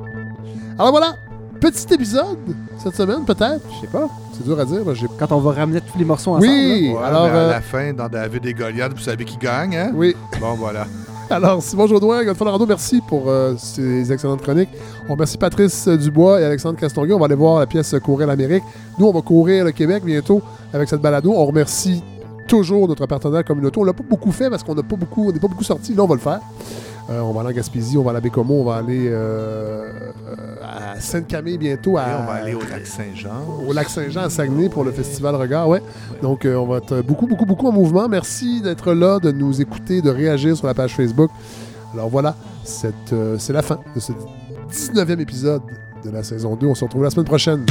Speaker 1: Alors voilà, petit épisode cette semaine, peut-être?
Speaker 2: Je sais pas.
Speaker 1: C'est dur à dire. moi,
Speaker 2: Quand on va ramener tous les morceaux ensemble.
Speaker 1: Oui!
Speaker 3: Ouais,
Speaker 1: alors,
Speaker 3: mais à
Speaker 1: euh,
Speaker 3: la fin, dans David et Goliath, vous savez qui gagne, hein?
Speaker 1: Oui.
Speaker 3: Bon, voilà.
Speaker 1: Alors, Simon Jaudoin, Godefroy Larado, merci pour euh, ces excellentes chroniques. On remercie Patrice Dubois et Alexandre Castonguay. On va aller voir la pièce Courir l'Amérique. Nous, on va courir le Québec bientôt avec cette balado. On remercie toujours notre partenaire communautaire. On l'a pas beaucoup fait parce qu'on n'a pas beaucoup, on n'est pas beaucoup sorti. Là, on va le faire. Euh, on va aller en Gaspésie, on va aller à Bécomo, on va aller euh, euh, à Sainte-Camille bientôt. À,
Speaker 3: Et on va aller au lac Saint-Jean.
Speaker 1: au lac Saint-Jean à Saguenay pour le festival Regard, ouais. Donc, euh, on va être beaucoup, beaucoup, beaucoup en mouvement. Merci d'être là, de nous écouter, de réagir sur la page Facebook. Alors voilà, c'est la fin de ce 19e épisode de la saison 2. On se retrouve la semaine prochaine.